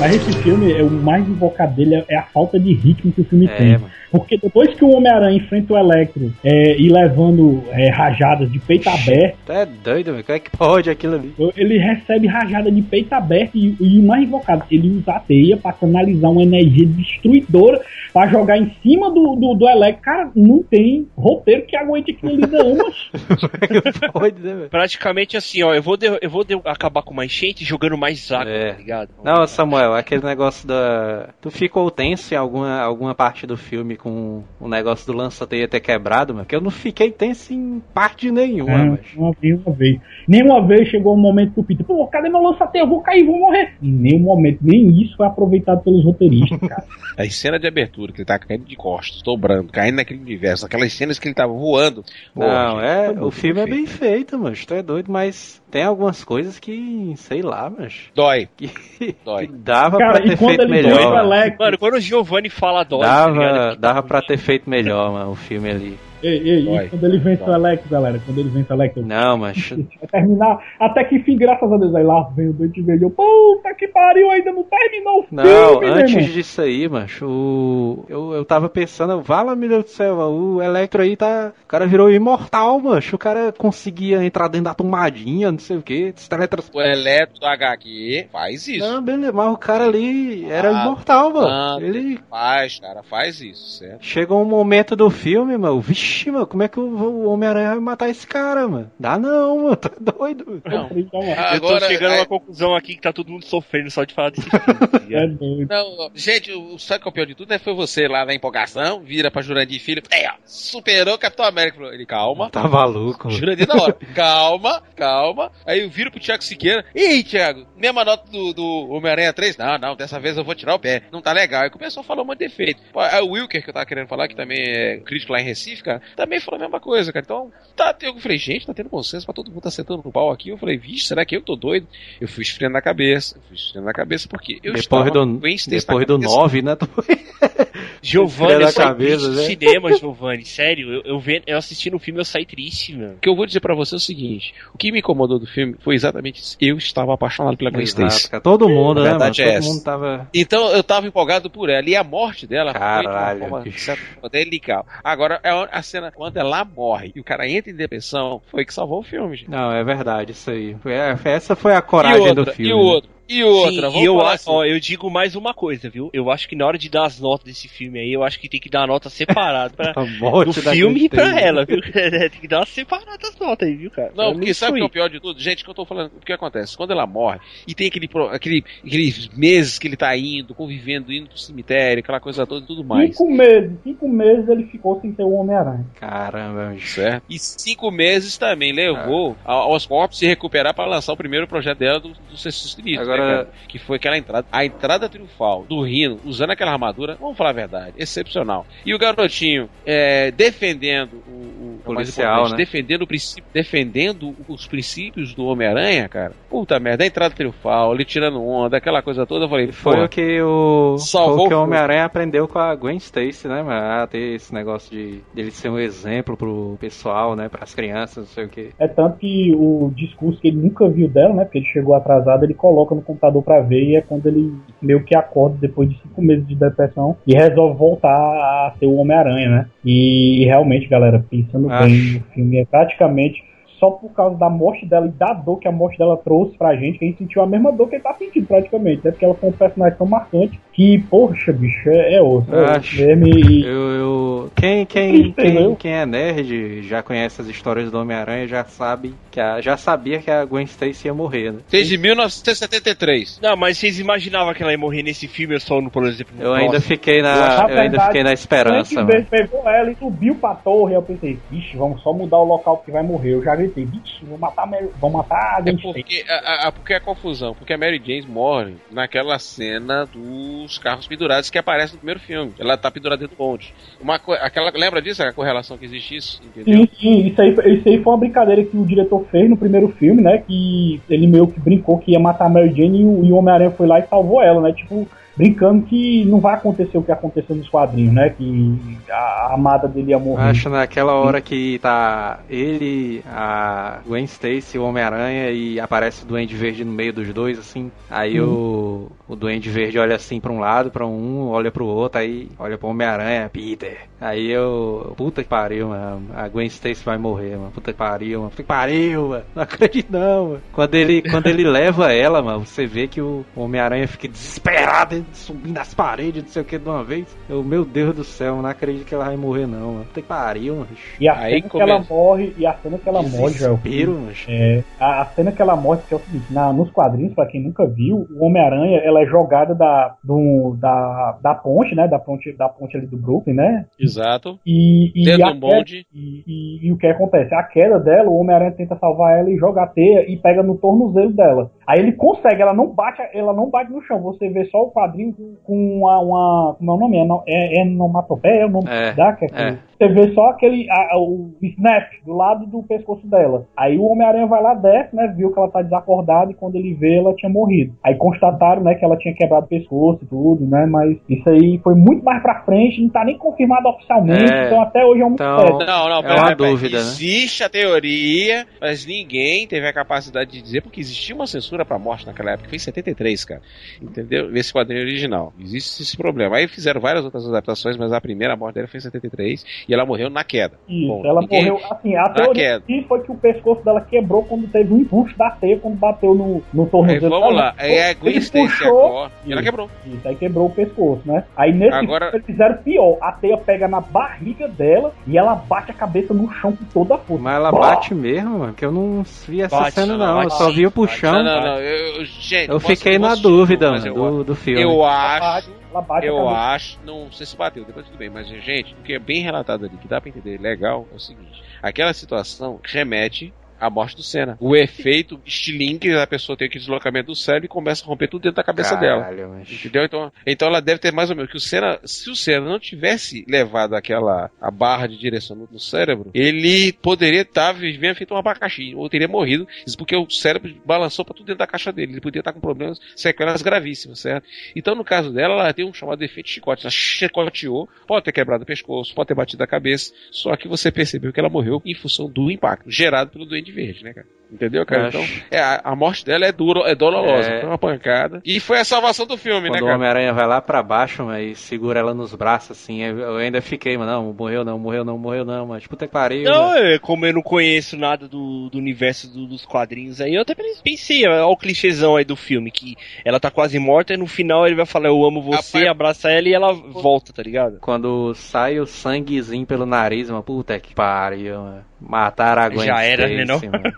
Mas esse filme, é, o mais invocado dele é- a falta de ritmo que o filme É, tem. mano. Porque depois que o Homem-Aranha enfrenta o Electro é, e levando é, rajadas de peito aberto, é doido, velho. Como é que pode aquilo ali? ele recebe rajada de peito aberto e, e o mais invocado, ele usa a teia pra canalizar uma energia destruidora pra jogar em cima do, do, do Electro. Cara, não tem roteiro que aguente aquilo ali não, mas Pode, né, velho? Praticamente assim, ó, eu vou, de- eu vou de- acabar com mais enchente jogando mais água, É. tá ligado? Não, Samuel, aquele negócio da. Tu ficou tenso em alguma, alguma parte do filme com o negócio do lança-teia ter quebrado, mano? Que eu não fiquei tenso em parte nenhuma, É, mas. uma, nenhuma vez. Nenhuma vez chegou um momento que o Peter, pô, cadê meu lança-teia? Eu vou cair, vou morrer. Em nenhum momento, nem isso foi aproveitado pelos roteiristas, cara. As cenas de abertura, que ele tá caindo de costas, dobrando, caindo naquele universo, aquelas cenas que ele tava voando. Pô, Não, gente, é. O filme é feito. bem feito, mano. Tu é doido, mas tem algumas coisas que. sei lá, mas. Dói. Que, Dói. que dava Cara, pra e ter quando feito ele melhor. o mano. Mano, quando o Giovanni fala dói, tá ligado? Dava, Aqui, dava pra ter feito melhor, mano, o filme ali. Ei, ei, e Dói. quando ele vence Dói. o Electro, galera, quando ele vence o Electro, Não, mas. vai terminar, até que enfim, graças a Deus, aí lá vem o Dante Vermelho, puta que pariu, ainda não terminou o Não, filme, meu antes irmão. disso aí, macho, o... eu, eu tava pensando, vala, meu Deus do céu, o Electro aí tá. O cara virou imortal, macho. O cara conseguia entrar dentro da tomadinha, não sei o que, se. O Eletro do HQ faz isso. Não, beleza, mas o cara ali era Ah, imortal, mano. ah, Ele. Faz, cara, faz isso, certo? Chegou um momento do filme, mano. Vixe, mano, como é que o, Homem-Aranha vai matar esse cara, mano? Dá não, mano, tá doido. Não. Então, ó, Eu tô Agora, chegando a é- uma conclusão aqui que tá todo mundo sofrendo só de falar desse filme. tá é doido. Não, gente, o sabe qual é de tudo? né? Foi você lá na empolgação, vira pra Jurandir Filho, é, ó, superou o Capitão América. Falou, Ele, calma. Tá maluco, mano. Jurandir na hora. calma, calma. Aí eu viro pro Thiago Siqueira. Ei, Thiago, mesma nota do, do Homem-Aranha 3? Não, não, dessa vez eu vou tirar o pé. Não tá legal. Aí começou a falar um monte de defeito. Pô, aí o Wilker, que eu tava querendo falar, que também é crítico lá em Recife, cara, também falou a mesma coisa, cara. Então, tá, eu falei, gente, tá tendo consenso pra todo mundo tá sentando no pau aqui. Eu falei, vixe, será que eu tô doido? Eu fui esfriando na cabeça, eu fui esfriando na cabeça, porque eu Depois estava do, depois do cabeça. 9, né? Giovanni, eu saí cabeça, né? cinema, Giovanni. Sério, eu, eu, vendo, eu assisti no filme eu saí triste, mano. O que eu vou dizer pra você é o seguinte: o que me incomodou do filme foi exatamente isso. Eu estava apaixonado pela Gwen Stacy. Todo mundo, A né, verdade mano? é Todo essa. mundo tava. Então eu tava empolgado por ela. E a morte dela Caralho, foi de uma forma certa forma, delicada. Agora, é a cena quando ela morre e o cara entra em depressão, foi que salvou o filme, gente. Não, é verdade, isso aí. É, Essa foi a coragem outra, do filme. e o outro, e outra, Sim, vamos e eu, assim. ó, eu digo mais uma coisa, viu? Eu acho que na hora de dar as notas desse filme aí, eu acho que tem que dar a nota separada pra, do filme e pra ela, viu? tem que dar uma separada as notas aí, viu, cara? Não, Pra porque sabe o que é o pior de tudo? Gente, o que eu tô falando, o que acontece? Quando ela morre, e tem aquele, aquele, aqueles meses que ele tá indo, convivendo, indo pro cemitério, aquela coisa toda e tudo mais. Cinco meses, cinco meses ele ficou sem ser o Homem-Aranha. Caramba. Certo? E cinco meses também levou a- aos corpos se recuperar para lançar o primeiro projeto dela do, do Sexto Sinistro, Agora- né? Que foi aquela entrada, a entrada triunfal do Rino, usando aquela armadura, vamos falar a verdade, excepcional. E o garotinho é, defendendo o, o, Policial, né? defendendo, o princípio, defendendo os princípios do Homem-Aranha, cara. Puta merda, a entrada triunfal, ele tirando onda, aquela coisa toda, eu falei, Foi o que o, Salvou o que o. Homem-Aranha aprendeu com a Gwen Stacy, né, mano? A ter esse negócio de dele ser um exemplo pro pessoal, né, pras crianças, não sei o que. É tanto que o discurso que ele nunca viu dela, né? Porque ele chegou atrasado, ele coloca no computador pra ver e é quando ele meio que acorda depois de cinco meses de depressão e resolve voltar a ser o Homem-Aranha, né? E, realmente, galera, pensando. Bem, o filme é praticamente só por causa da morte dela e da dor que a morte dela trouxe pra gente, que a gente sentiu a mesma dor que ele tá sentindo praticamente, né? Porque ela foi um personagem tão marcante que, poxa, bicho, é, é outro. É Acho. e, Eu, eu- quem, quem, quem, quem é nerd, já conhece as histórias do Homem-Aranha, já sabe que a, já sabia que a Gwen Stacy ia morrer, né? desde 1973. Não, mas vocês imaginavam que ela ia morrer nesse filme ou só no, por exemplo, Eu ainda próximo? fiquei na, Na eu ainda fiquei na esperança. Verde pegou ela e subiu pra torre. Eu pensei, vixe, vamos só mudar o local que vai morrer. Eu já gritei, vixe, vou matar a Mary, vou matar a É Gwen Stacy. porque a, a, porque a confusão, porque a Mary Jane morre naquela cena dos carros pendurados que aparece no primeiro filme. Ela tá pendurada dentro do bonde. Uma, co- aquela, lembra disso? A correlação que existe isso, entendeu? Sim, sim, isso aí, isso aí foi uma brincadeira que o diretor fez no primeiro filme, né? Que ele meio que brincou que ia matar a Mary Jane e o, e o Homem-Aranha foi lá e salvou ela, né? Tipo, brincando que não vai acontecer o que aconteceu nos quadrinhos, né? Que a, amada dele ia morrer. Acho naquela hora que tá ele, a Gwen Stacy, o Homem-Aranha e aparece o Duende Verde no meio dos dois, assim. Aí o, o Duende Verde olha assim pra um lado, pra um, olha pro outro, aí olha pro Homem-Aranha, Peter. Aí eu, puta que pariu, mano. A Gwen Stacy vai morrer, mano. Puta que pariu, mano. Puta que pariu, mano. Não acredito não, mano. Quando ele, quando ele leva ela, mano, você vê que o Homem-Aranha fica desesperado, subindo as paredes, não sei o que, de uma vez. Eu, meu Deus do céu, não acredito que ela vai morrer não, mano. Que pariu, mano. E a Aí cena que ela começa. morre, e a cena que ela morre, Desespero, mano. É, a, a cena que ela mostra que é o seguinte, na, nos quadrinhos, pra quem nunca viu, o Homem-Aranha, ela é jogada da, do, da, da ponte, né, da ponte, da ponte ali do Brooklyn, né, Exato. e, e, Dentro a do bonde. e, e- e o que acontece? A queda dela, o Homem-Aranha tenta salvar ela e joga a teia e pega no tornozelo dela. Aí ele consegue, ela não bate, ela não bate no chão, você vê só o quadrinho com, uma, uma, como é o nome? É, é, é onomatopeia, é o nome É, da, que é, é. Você vê só aquele a- o snap do lado do pescoço dela. Aí o Homem-Aranha vai lá, desce, né? Viu que ela tá desacordada e quando ele vê, ela tinha morrido. Aí constataram, né, que ela tinha quebrado o pescoço e tudo, né? Mas isso aí foi muito mais pra frente, não tá nem confirmado oficialmente, É. então até hoje é um Então, mistério. Não, não, É pera, uma pera, pera. dúvida, né? Existe a teoria, mas ninguém teve a capacidade de dizer, porque existia uma censura pra morte naquela época, foi em 73, cara. Entendeu? Nesse quadrinho original. Existe esse problema. Aí fizeram várias outras adaptações, mas a primeira morte dela foi em 73 e ela morreu na queda. Isso, Bom, ela ninguém- morreu assim, a na teoria queda. que foi que o pescoço dela quebrou quando teve o impulso da teia, quando bateu no, no tornozelo. vamos lá. A Gwen Stacy puxou, acorda e ela quebrou. Isso, aí quebrou o pescoço, né? Aí nesse Agora- eles fizeram pior. A teia pega na barriga dela e ela bate a cabeça no chão com toda a força. Mas ela Bah! bate mesmo, mano, que eu não vi essa Bate, cena não, não, eu bate só vi o bate. puxão. Não, não, não. Eu, gente, Eu posso- fiquei na dúvida, mano, eu- do, do filme. Eu Ela bate, acho. Ela bate Eu acho, não sei se bateu, depois tudo bem, mas gente, o que é bem relatado ali, que dá pra entender legal, é o seguinte: aquela situação remete A morte do Senna. O efeito estilingue, a pessoa tem aquele deslocamento do cérebro e começa a romper tudo dentro da cabeça dela. Caralho, mas... Entendeu? Então, então ela deve ter mais ou menos que o Senna, se o Senna não tivesse levado aquela a barra de direção no, no cérebro, ele poderia estar vivendo feito um abacaxi, ou teria morrido, isso porque o cérebro balançou para tudo dentro da caixa dele. Ele podia estar com problemas, sequelas gravíssimas, certo? Então, no caso dela, ela tem um chamado efeito chicote. Ela chicoteou, pode ter quebrado o pescoço, pode ter batido a cabeça, só que você percebeu que ela morreu em função do impacto gerado pelo Duende Verde, né, cara? Entendeu, cara? Acho. Então, é, a, a morte dela é duro, é dolorosa, É. foi uma pancada. E foi a salvação do filme, né, Quando o cara? Homem-Aranha vai lá pra baixo, mas segura ela nos braços, assim, eu ainda fiquei, mano, não, morreu não, morreu não, morreu não, mas puta que pariu. Não, mano. é, como eu não conheço nada do, do universo do- dos quadrinhos aí, eu até pensei, ó, o clichêzão aí do filme, que ela tá quase morta e no final ele vai falar, eu amo você, Rapaz- abraça ela e ela volta, tá ligado? Quando sai o sanguezinho pelo nariz, mano, puta que pariu, mano. Mataram a Gwen Já era, né, Stacy, não? mano.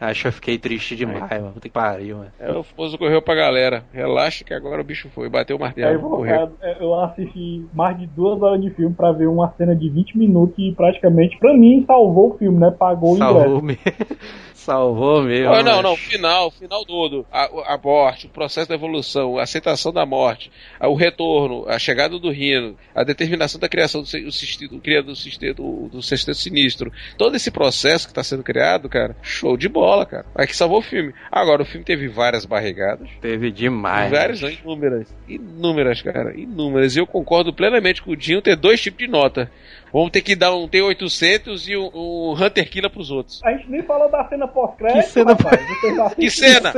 Acho que eu fiquei triste demais, mano, puta que pariu, mano. É, o famoso correu pra galera. Relaxa que agora o bicho foi, bateu o Aí, martelo, pô, morreu. cara, eu assisti mais de duas horas de filme pra ver uma cena de 20 minutos e praticamente, pra mim, salvou o filme, né? Pagou o ingresso. Salvou mesmo. Salvou mesmo. Ah, não, não, final, final todo. A, a morte, o processo da evolução, a aceitação da morte, a- o retorno, a chegada do Rino, a determinação da criação do, do, do, sistema, do, do sexteto sinistro. Todo esse processo que está sendo criado, cara, show de bola, cara. Aí que salvou o filme. Agora, o filme teve várias barrigadas. Teve demais. várias, não, inúmeras. Inúmeras, cara. Inúmeras. E eu concordo plenamente com o Dinho ter dois tipos de nota. Vamos ter que dar um T800 e um, um Hunter Killer pros outros. A gente nem falou da cena pós-crédito, Que cena rapaz. Vocês já Que cena!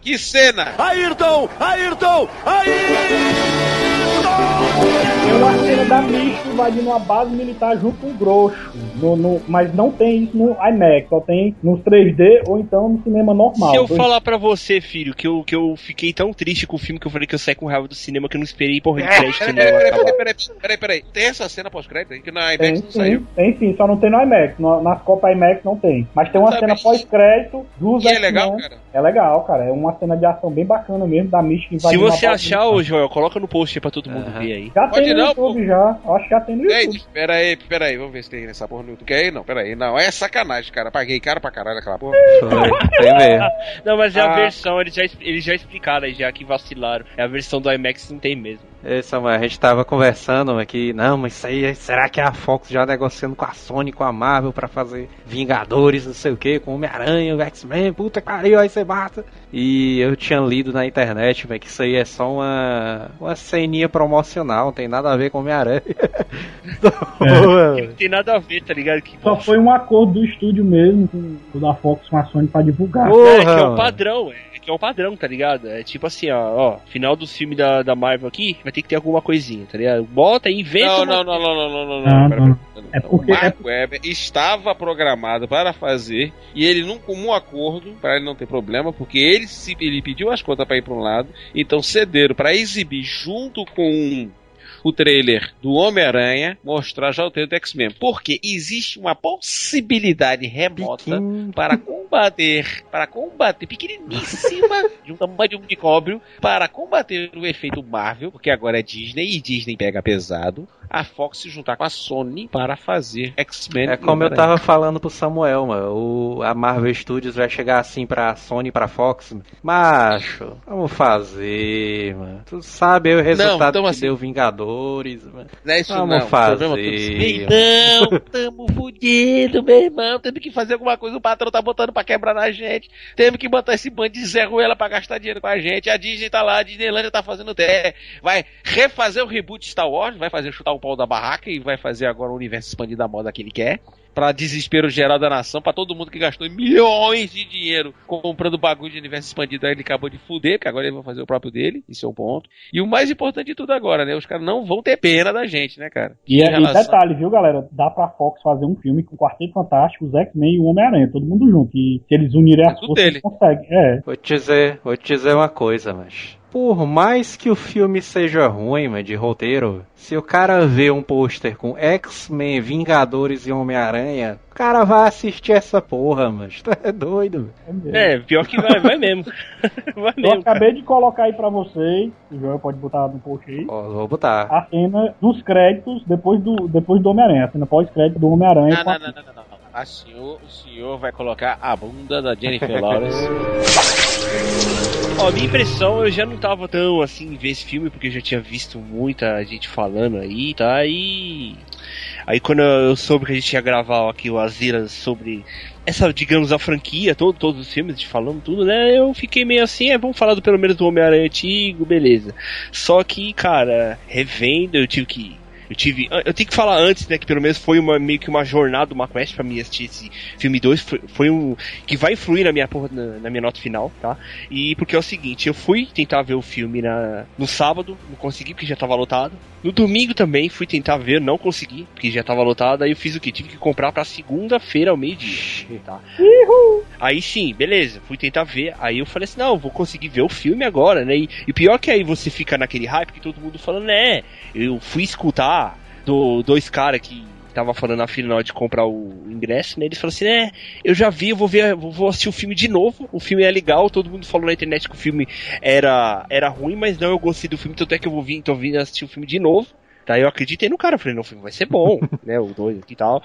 Que cena! Ayrton! Ayrton! Tem uma cena da Misty invadindo uma base militar junto com o Grosso. No, no- mas não tem isso no IMAX, só tem nos 3D ou então no cinema normal. Se eu Dois- falar pra você, filho, que eu, que eu fiquei tão triste com o filme que eu falei que eu saí com raiva do cinema que eu não esperei porra de crédito Peraí, não peraí, peraí, peraí, peraí, peraí, peraí. Tem essa cena pós-crédito aí que na Tem IMAX não sim, saiu. tem sim, só não tem no IMAX. No- nas Copas IMAX não tem. Mas tem uma Tá cena pós-crédito dos é legal, cara. É legal, cara. É uma cena de ação bem bacana mesmo da Se invadindo você uma base achar, ô Joel, coloca no post aí pra todo mundo Aham. ver aí. Já Pode tem não, YouTube já. Eu Acho que já tem no YouTube. Gente, peraí, peraí, vamos ver se tem nessa porra no YouTube. Quer aí? Não, peraí. Não, é sacanagem, cara. Paguei caro pra caralho aquela porra. Tem mesmo. Não, mas é a Ah. versão, eles já, eles já explicaram aí, já que vacilaram. É a versão do IMAX não tem mesmo. É, Samuel, a gente tava conversando aqui, não, mas isso aí, será que é a Fox já negociando com a Sony, com a Marvel pra fazer Vingadores, não sei o que, com Homem-Aranha, o X-Men, puta que pariu, aí você mata. E eu tinha lido na internet, velho, que isso aí é só uma, uma ceninha promocional, não tem nada a ver com Homem-Aranha. Que não tem nada a ver, tá ligado? Que, Só foi um acordo do estúdio mesmo, com, da Fox com a Sony pra divulgar. Porra, é, que é o padrão, é que é o padrão, tá ligado? É tipo assim, ó, ó, final do filme da, da Marvel aqui, vai ter que ter alguma coisinha, tá ligado? Bota e inventa. Não, uma- não, não, não, não, não, não, Não, não. Não. pera. É porque- O Mark Webber estava programado para fazer e ele num comum acordo, para ele não ter problema, porque ele, se, ele pediu as contas para ir para um lado, então cederam para exibir junto com o trailer do Homem-Aranha, mostrar já o trailer do X-Men. Porque existe uma possibilidade remota para combater, para combater, pequeniníssima, de um tamanho de um micróbio, para combater o efeito Marvel, porque agora é Disney e Disney pega pesado, a Fox se juntar com a Sony para fazer X-Men. É como eu tava falando pro Samuel, mano. O, a Marvel Studios vai chegar assim pra Sony e pra Fox. Macho, vamos fazer, mano. Tu sabe o resultado então que assim- deu Vingadores, mano. Não é isso Vamos não. fazer, O problema todo- mano. Meu irmão, tamo fudido, meu irmão. Temos que fazer alguma coisa. O patrão tá botando pra quebrar na gente. Temos que botar esse bando de Zé Ruela pra gastar dinheiro com a gente. A Disney tá lá, a Disneylandia tá fazendo até. Vai refazer o reboot de Star Wars, vai fazer chutar o pau da barraca e vai fazer agora o universo expandido da moda que ele quer. Pra desespero geral da nação, pra todo mundo que gastou milhões de dinheiro comprando bagulho de universo expandido, aí ele acabou de fuder, que agora ele vai fazer o próprio dele, isso é um ponto. E o mais importante de tudo agora, né? Os caras não vão ter pena da gente, né, cara? E, é- e relação- detalhe, viu, galera? Dá pra Fox fazer um filme com o Quarteto Fantástico, os X-Men e o Homem-Aranha, todo mundo junto. E se eles unirem as Tudo forças, dele. eles conseguem. É. Vou te dizer, vou te dizer uma coisa, mas. Por mais que o filme seja ruim, mas de roteiro, se o cara vê um pôster com X-Men, Vingadores e Homem-Aranha, o cara vai assistir essa porra, mas tu é doido. é. É, pior que vai, vai mesmo. vai Eu mesmo. cara. acabei de colocar aí pra vocês, o Joel pode botar no post aí, Ó, vou botar. a cena dos créditos depois do, depois do Homem-Aranha, a cena pós-crédito do Homem-Aranha. Não, não, não, não, não, não. A senhor, o senhor vai colocar a bunda da Jennifer Lawrence. Ó, minha impressão, eu já não tava tão assim em ver esse filme, porque eu já tinha visto muita gente falando aí, tá? E. Aí quando eu soube que a gente ia gravar aqui o Azira sobre essa, digamos, a franquia, todo, todos os filmes, falando tudo, né? Eu fiquei meio assim, é, vamos falar do, pelo menos do Homem-Aranha antigo, beleza. Só que, cara, revendo, eu tive que eu tive. Eu tenho que falar antes, né? Que pelo menos foi uma, meio que uma jornada, uma quest pra mim assistir esse filme 2. Foi, foi um. que vai influir na minha, na, na, minha nota final, tá? E porque é o seguinte, eu fui tentar ver o filme na, no sábado, não consegui porque já tava lotado. No domingo também fui tentar ver, não consegui, porque já tava lotado. Aí eu fiz o que? Tive que comprar pra segunda-feira ao meio-dia, tá? Uhul. Aí sim, beleza, fui tentar ver. Aí eu falei assim: não, vou conseguir ver o filme agora, né? E, e pior que aí você fica naquele hype que todo mundo falando, né? Eu fui escutar do dois caras que tava falando na hora de comprar o ingresso, né? Eles falaram assim, né, eu já vi, eu vou ver, vou assistir o filme de novo. O filme é legal, todo mundo falou na internet que o filme era, era ruim, mas não, eu gostei do filme, tanto é que eu vou vir, então vim assistir o filme de novo. Daí eu acreditei no cara, falei, não, o filme vai ser bom, né? O dois aqui e tal.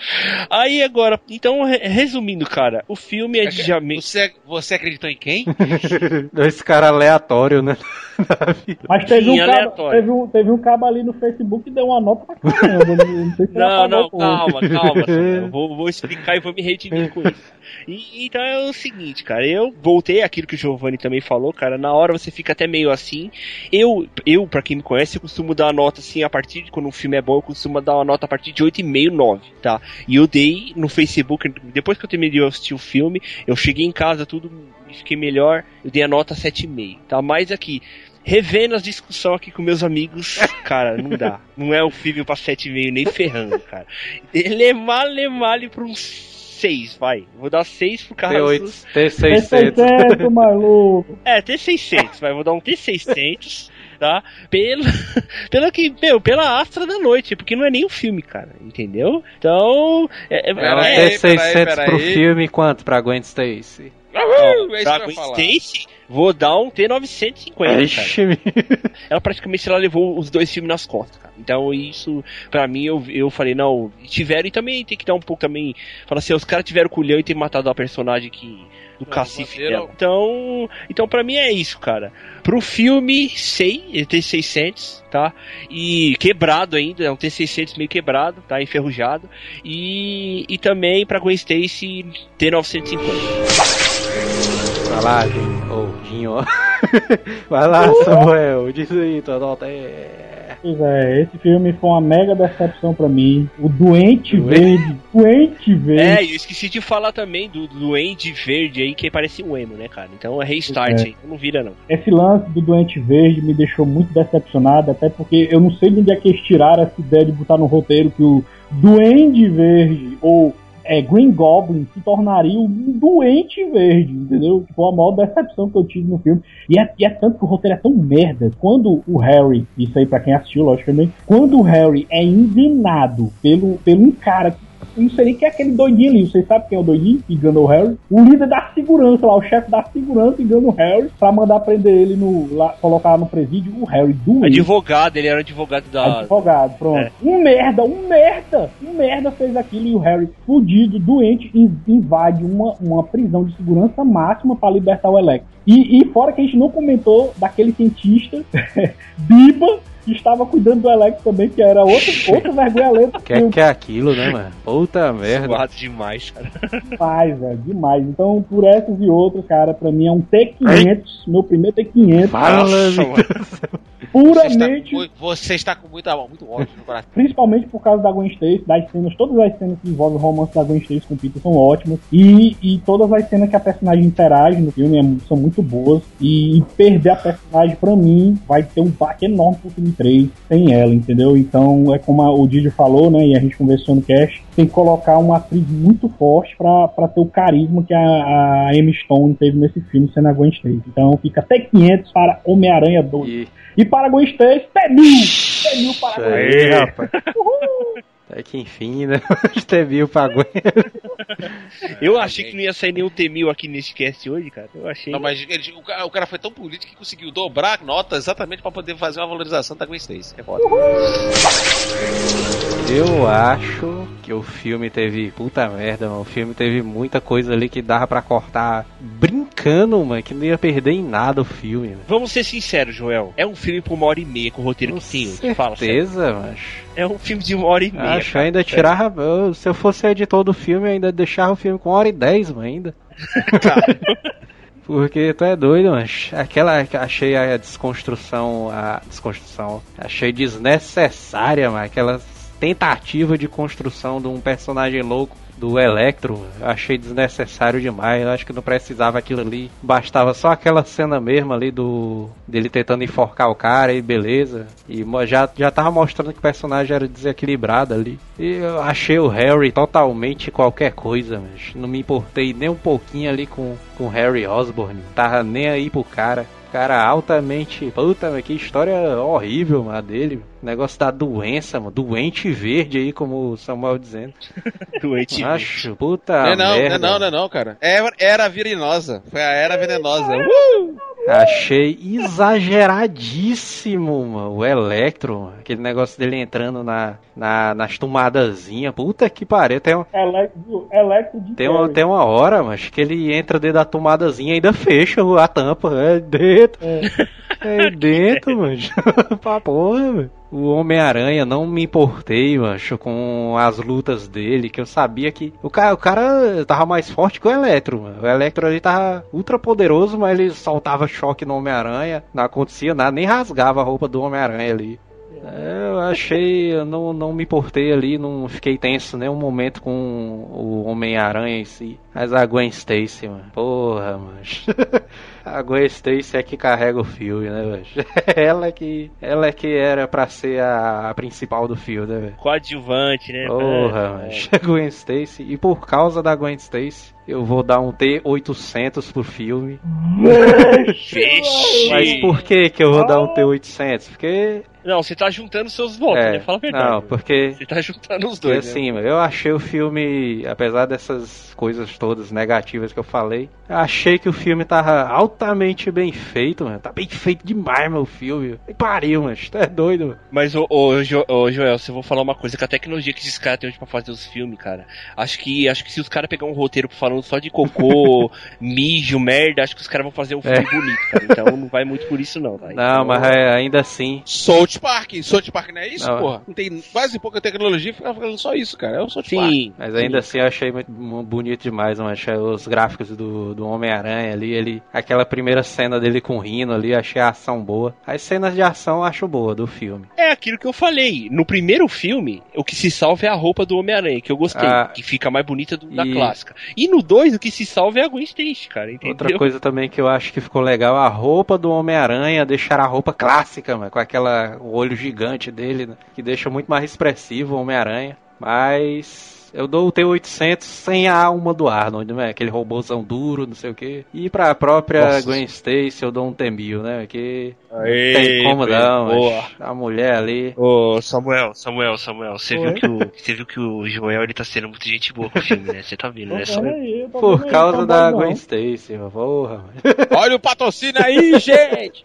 Aí agora, então, resumindo, cara, o filme é de Você, você acreditou em quem? Dois caras aleatórios, né? Mas teve um, cabo, teve, um, teve um cabo ali no Facebook que deu uma nota pra caramba. Não, sei se não, não calma, calma. vou, vou explicar e vou me redimir com isso. E, então é o seguinte, cara, eu voltei aquilo que o Giovanni também falou, cara, na hora você fica até meio assim. Eu, eu para quem me conhece, eu costumo dar a nota assim, a partir de quando um filme é bom, eu costumo dar uma nota a partir de 8,5, 9, tá? E eu dei no Facebook, depois que eu terminei de assistir o filme, eu cheguei em casa, tudo fiquei melhor, eu dei a nota 7,5, tá? Mas aqui, revendo as discussões aqui com meus amigos, cara, não dá. Não é o filme pra 7,5 nem ferrando, cara. Ele é male male pra um 6, vai. Vou dar 6 pro Carlos. T600. T600, maluco. É, T600, vai. Vou dar um T600 tá? Pela, pela que, meu, pela Astra da Noite, porque não é nem um filme, cara, entendeu? Então. É, é, Ela é, tem 600 pro filme quanto pra Gwen Stacy? Não, é pra Gwen Stacy, vou dar um T950, cara. Ela praticamente ela levou os dois filmes nas costas, cara. Então isso, pra mim, eu, eu falei, não, tiveram e também tem que dar um pouco também. Falar assim, os caras tiveram culhão e ter matado a personagem que do cacife dela. Então, então para mim é isso, cara. Pro filme, sei, ele tem 600, tá? E quebrado ainda, é um T600 meio quebrado, tá? Enferrujado. E, e também pra Gwen Stacy T950. Vai lá, Dinho. Oh, Dinho. Vai lá, Samuel. Diz aí, tua nota é... Pois é, esse filme foi uma mega decepção pra mim. O Doente Verde. Doente Verde. É, eu esqueci de falar também do Doente Verde aí, que parece um emo, né, cara? Então é restart é. aí, não vira não. Esse lance do Doente Verde me deixou muito decepcionado, até porque eu não sei de onde é que eles tiraram essa ideia de botar no roteiro que o Duende Verde, ou é, Green Goblin se tornaria um doente verde, entendeu? Foi a maior decepção que eu tive no filme. E é, e é, tanto que o roteiro é tão merda. Quando o Harry, isso aí pra quem assistiu, logicamente, quando o Harry é enganado pelo, pelo um cara que não sei nem quem é aquele doidinho ali. Vocês sabem quem é o doidinho que enganou o Harry? O líder da segurança lá, o chefe da segurança engana o Harry pra mandar prender ele no. Lá, colocar no presídio o Harry do. Advogado, ele era advogado da. Advogado, pronto. É. Um merda, um merda! Um merda fez aquilo e o Harry, fudido, doente, invade uma, uma prisão de segurança máxima para libertar o Electro. E, e fora que a gente não comentou daquele cientista, Biba que estava cuidando do Alex também, que era outra, outra vergonha alheia. Que é que é aquilo, né, mano? Puta merda. Suado demais, cara. Demais, velho, demais. Então, por essas e outras, cara, pra mim é um T500, meu primeiro T500. Fala, Puramente. Você está, você está com muita, muito ódio no coração. Principalmente por causa da Gwen Stacy, das cenas, todas as cenas que envolvem o romance da Gwen Stacy com o Peter são ótimas. E, e todas as cenas que a personagem interage no filme é, são muito boas. E, e perder a personagem, pra mim, vai ter um baque enorme pro filme 3 sem ela, entendeu? Então é como a, o Didi falou, né? E a gente conversou no cast, tem que colocar uma atriz muito forte para ter o carisma que a, a Emma Stone teve nesse filme sendo a Gwen Stacy. Então fica até 500 para Homem-Aranha 2. E... e para Gwen Stacy, até mil! Até mil para Gwen Stacy. É que enfim, né? T-1000 pagou. Eu achei que não ia sair nenhum T-1000 aqui nesse cast hoje, cara. Eu achei. Não, mas ele, o, cara, o, cara, foi tão político que conseguiu dobrar a nota exatamente para poder fazer uma valorização da Gwen Stacy. É foda. Eu acho que o filme teve. Puta merda, mano. O filme teve muita coisa ali que dava pra cortar brincando, mano, que não ia perder em nada o filme. Mano. Vamos ser sinceros, Joel. É um filme por uma hora e meia com o roteiro Com que tem sério. certeza, mas. É um filme de uma hora e meia. Acho cara. ainda tirava. eu- se eu fosse editor do filme, eu ainda deixava o filme com uma hora e dez, mano, ainda. Porque tu é doido, mas aquela achei a desconstrução, a desconstrução, achei desnecessária, mas aquela tentativa de construção de um personagem louco do Electro, achei desnecessário demais. Eu acho que não precisava aquilo ali. Bastava só aquela cena mesmo ali do dele tentando enforcar o cara e beleza. E já já tava mostrando que o personagem era desequilibrado ali. E eu achei o Harry totalmente qualquer coisa, mas não me importei nem um pouquinho ali com com Harry Osborn. Tava nem aí pro cara. Cara altamente. Puta, que história horrível, mano, dele. Negócio da doença, mano. Doente verde aí, como o Samuel dizendo. Doente. Acho, puta. Não é não, não merda. é não, não é não, cara. Era, era venenosa. Foi a era venenosa. Uh! Achei exageradíssimo, mano, o Electro, mano. aquele negócio dele entrando na, na, nas tomadazinhas. Puta que pariu, tem, um- Electro, Electro de tem, uma, tem uma hora, mas que ele entra dentro da tomadazinha e ainda fecha a tampa. É dentro. É dentro, mano. pra porra, mano. O Homem-Aranha, não me importei, macho, com as lutas dele, que eu sabia que o cara, o cara tava mais forte que o Electro, mano. O Electro ali tava ultra poderoso, mas ele soltava choque no Homem-Aranha, não acontecia nada, nem rasgava a roupa do Homem-Aranha ali. É, Eu achei, eu não, não me importei ali, não fiquei tenso nenhum momento com o Homem-Aranha em si. Mas a Gwen Stacy, mano. Porra, mano. A Gwen Stacy é que carrega o filme, né, velho? Ela é que, ela é que era pra ser a, a principal do filme, né, velho? Coadjuvante, né? Porra, É, mano. Gwen Stacy. E por causa da Gwen Stacy, eu vou dar um T800 pro filme. Mas por que que eu vou dar um T800? Porque... Não, você tá juntando seus votos, É, né? Fala a verdade. não, porque... Você tá juntando os dois. né? assim, eu achei o filme, apesar dessas coisas todas negativas que eu falei, eu achei que o filme tava altamente bem feito, mano. Tá bem feito demais, meu filme. E pariu, mano. Tu é doido, mano. Mas, ô, ô, Jo- ô, Joel, se eu vou falar uma coisa, que a tecnologia que esses caras têm hoje pra fazer os filmes, cara, acho que acho que se os caras pegar um roteiro falando só de cocô, mijo, merda, acho que os caras vão fazer um filme É. bonito, cara. Então não vai muito por isso, não, tá? Não, Então, mas é, ainda assim. South Park. South Park não é isso, Não, porra? Não tem quase pouca tecnologia, fica falando só isso, cara. É o South Park. Sim, Mas ainda assim eu achei muito mu- bonito demais, mano. Achei os gráficos do, do Homem-Aranha ali, ele. Aquela primeira cena dele com o Rino ali, achei a ação boa. As cenas de ação eu acho boa do filme. é aquilo que eu falei. No primeiro filme, o que se salva é a roupa do Homem-Aranha, que eu gostei, Ah. que fica mais bonita do- da E- clássica. E no 2, o que se salva é a Gwen Stacy, cara, entendeu? Outra coisa também que eu acho que ficou legal, a roupa do Homem-Aranha, deixar a roupa clássica, mano, com aquela o olho gigante dele, né, que deixa muito mais expressivo o Homem-Aranha. Mas eu dou o T800 sem a alma do Arnold, né? Aquele robôzão duro, não sei o que. E pra própria Nossa. Gwen Stacy eu dou um T-1000, né? Que Aê, tem como não, boa. a mulher ali... Ô, Samuel, Samuel, Samuel, você Oi? viu, que o, você viu que o Joel ele tá sendo muito gente boa com o filme, né? Você tá vendo, né? Só... Pera aí, eu tô Por aí, causa tá da Gwen. Stacy, mano. porra, mano. Olha o patrocínio aí, gente!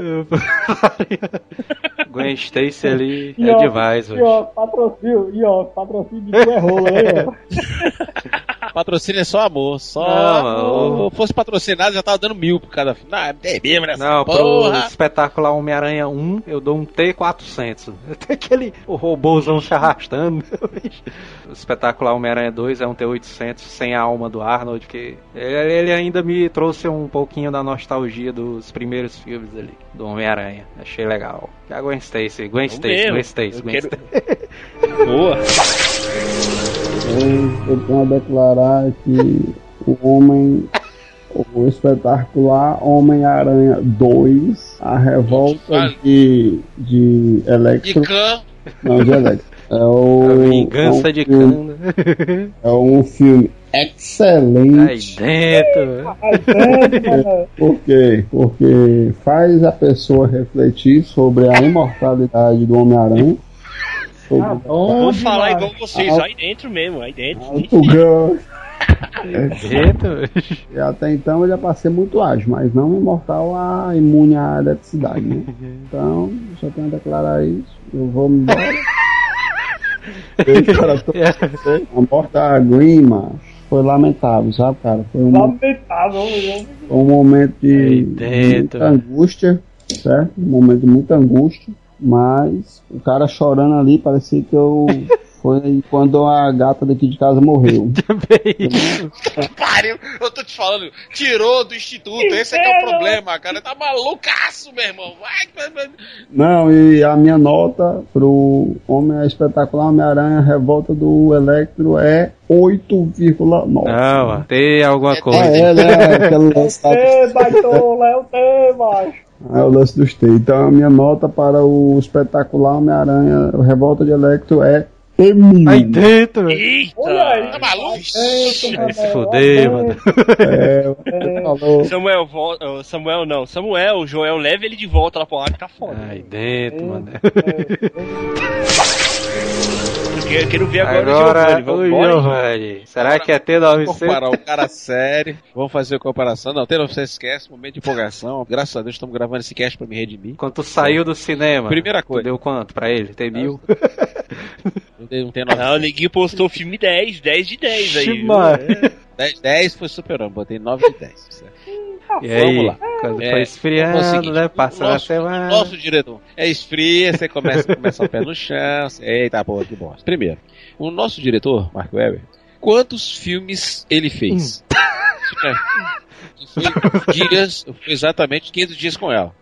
Gwen Stacy ali E é ó, demais, E velho. ó, patrocínio, e ó, patrocínio de tu é rola aí, ó. Patrocínio é só amor. Só. Não, Se fosse patrocinado, já tava dando mil por cada filme. Ah, é mesmo nessa Não, pro porra. espetacular Homem-Aranha 1, eu dou um T400. Tem aquele o robôzão se arrastando. o espetacular Homem-Aranha 2 é um T800 sem a alma do Arnold, que ele, ele ainda me trouxe um pouquinho da nostalgia dos primeiros filmes ali, do Homem-Aranha. Achei legal. E a Gwen Stacy, Gwen Stacy, Gwen Stacy, Gwen Stacy. Boa. Eu, eu tenho a declarar que o homem, o espetacular Homem-Aranha 2, a revolta de, de De Electro. Khan. Não, de Electro. É o, A vingança é um de filme- Khan. É um filme Aí excelente. dentro. Aí, é, mano, Por quê? Porque faz a pessoa refletir sobre a imortalidade do Homem-Aranha. Tá bom Vou falar igual vocês, aí dentro mesmo, aí dentro. Dentro. E até então é pra ser muito ágil, mas não imortal a imune à eletricidade, né? Então, só tenho a declarar isso. Eu vou me embora. Ei, cara, tô- a morte da Green, mano, foi lamentável, sabe, cara? Foi um, Lamentável, meu. foi um momento de muita angústia, certo? Um momento de muita angústia, mas o cara chorando ali parecia que eu. Foi quando a gata daqui de casa morreu. Pariu, eu tô te falando, tirou do instituto, esse é que é o problema, cara. Tá malucaço, meu irmão. Vai. Não, e a minha nota pro Homem Espetacular Homem-Aranha Revolta do Electro é 8,9. Não, mano, tem alguma Ah, coisa. é, né? Aquele lance da- Ei, baitola, é o tema. É o lance dos T. Então a minha nota para o espetacular Homem-Aranha o Revolta de Electro é M. Aí dentro, velho. Olha aí. Tá maluco? Vai se fuder, mano. É. Samuel, vol- oh, Samuel não. Samuel, o Joel, leva ele de volta lá pro ar que tá foda. Aí dentro, mano. Eu quero, ver agora, Agora, o Giovanni. o Vamos embora, Giovanni. Será que é Vamos T900? comparar o cara sério. Vamos fazer a comparação. Não, tem não, você esquece, momento de empolgação. Graças a Deus estamos gravando esse cast pra me redimir. Quando tu saiu do cinema, Primeira tu coisa. deu quanto pra ele? Tem mil? Não tem, não tem o Neguinho postou o filme 10, 10 de 10 aí. Ixi, viu? mano. É. 10, 10 foi super botei 9 de 10. certo? E aí, Vamos lá. quando É, foi esfriando, É né? Passando a nosso, semana. o nosso diretor é esfria, você começa a começar o pé no chão. Você, Eita, porra, que bosta. Primeiro, o nosso diretor, Mark Webber, quantos filmes ele fez? É. Foi dias, foi exatamente 500 dias com ela.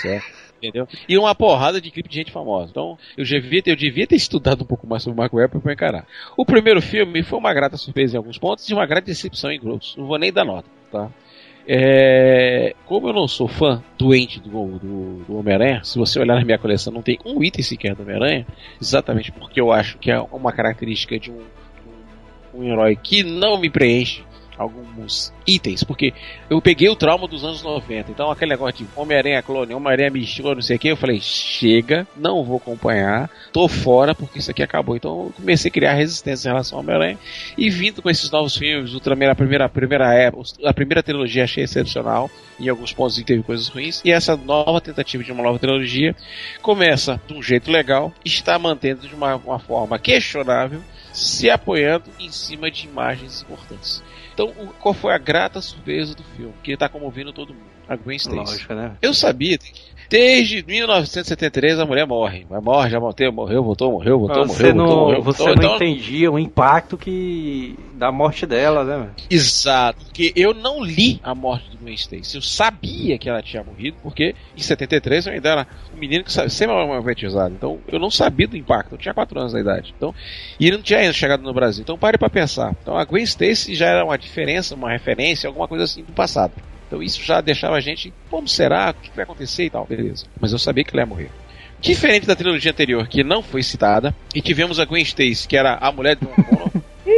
Certo? Entendeu? E uma porrada de clipe de gente famosa. Então, eu devia, ter, eu devia ter estudado um pouco mais sobre o Mark Webber pra encarar. O primeiro filme foi uma grata surpresa em alguns pontos e uma grata decepção em outros. Não vou nem dar nota, tá? É, como eu não sou fã doente do, do, do Homem-Aranha, se você olhar na minha coleção, não tem um item sequer do Homem-Aranha, exatamente porque eu acho que é uma característica de um, um, um herói que não me preenche alguns itens, porque eu peguei o trauma dos anos 90, então aquele negócio de Homem-Aranha clone, Homem-Aranha mistura, não sei o que, eu falei, chega, não vou acompanhar, tô fora porque isso aqui acabou. Então eu comecei a criar resistência em relação ao Homem-Aranha e vindo com esses novos filmes, Ultraman, a primeira, a primeira época, a primeira trilogia achei excepcional, em alguns pontos teve coisas ruins, e essa nova tentativa de uma nova trilogia começa de um jeito legal, está mantendo de uma, uma forma questionável, se apoiando em cima de imagens importantes. Então, qual foi a grata surpresa do filme? Que está comovendo todo mundo. A Gwen Stacy. Lógico, né? Eu sabia, desde 1973 a mulher morre. Mas morre, já morreu, morreu, voltou, morreu, voltou, Você morreu, não, voltou, morreu. você voltou. não Então, entendia o impacto que da morte dela, né? Exato, porque eu não li a morte do Gwen Stacy. Eu sabia que ela tinha morrido, porque em 73 eu ainda era um menino que sempre era alfabetizado. Então eu não sabia do impacto, eu tinha 4 anos de idade. Então, e ele não tinha ainda chegado no Brasil. Então pare pra pensar. Então a Gwen Stacy já era uma diferença, uma referência, alguma coisa assim do passado. Então isso já deixava a gente, como será? O que vai acontecer e tal, beleza. Mas eu sabia que ela ia morrer. Diferente da trilogia anterior, que não foi citada, e tivemos a Gwen Stacy, que era a mulher de Connor,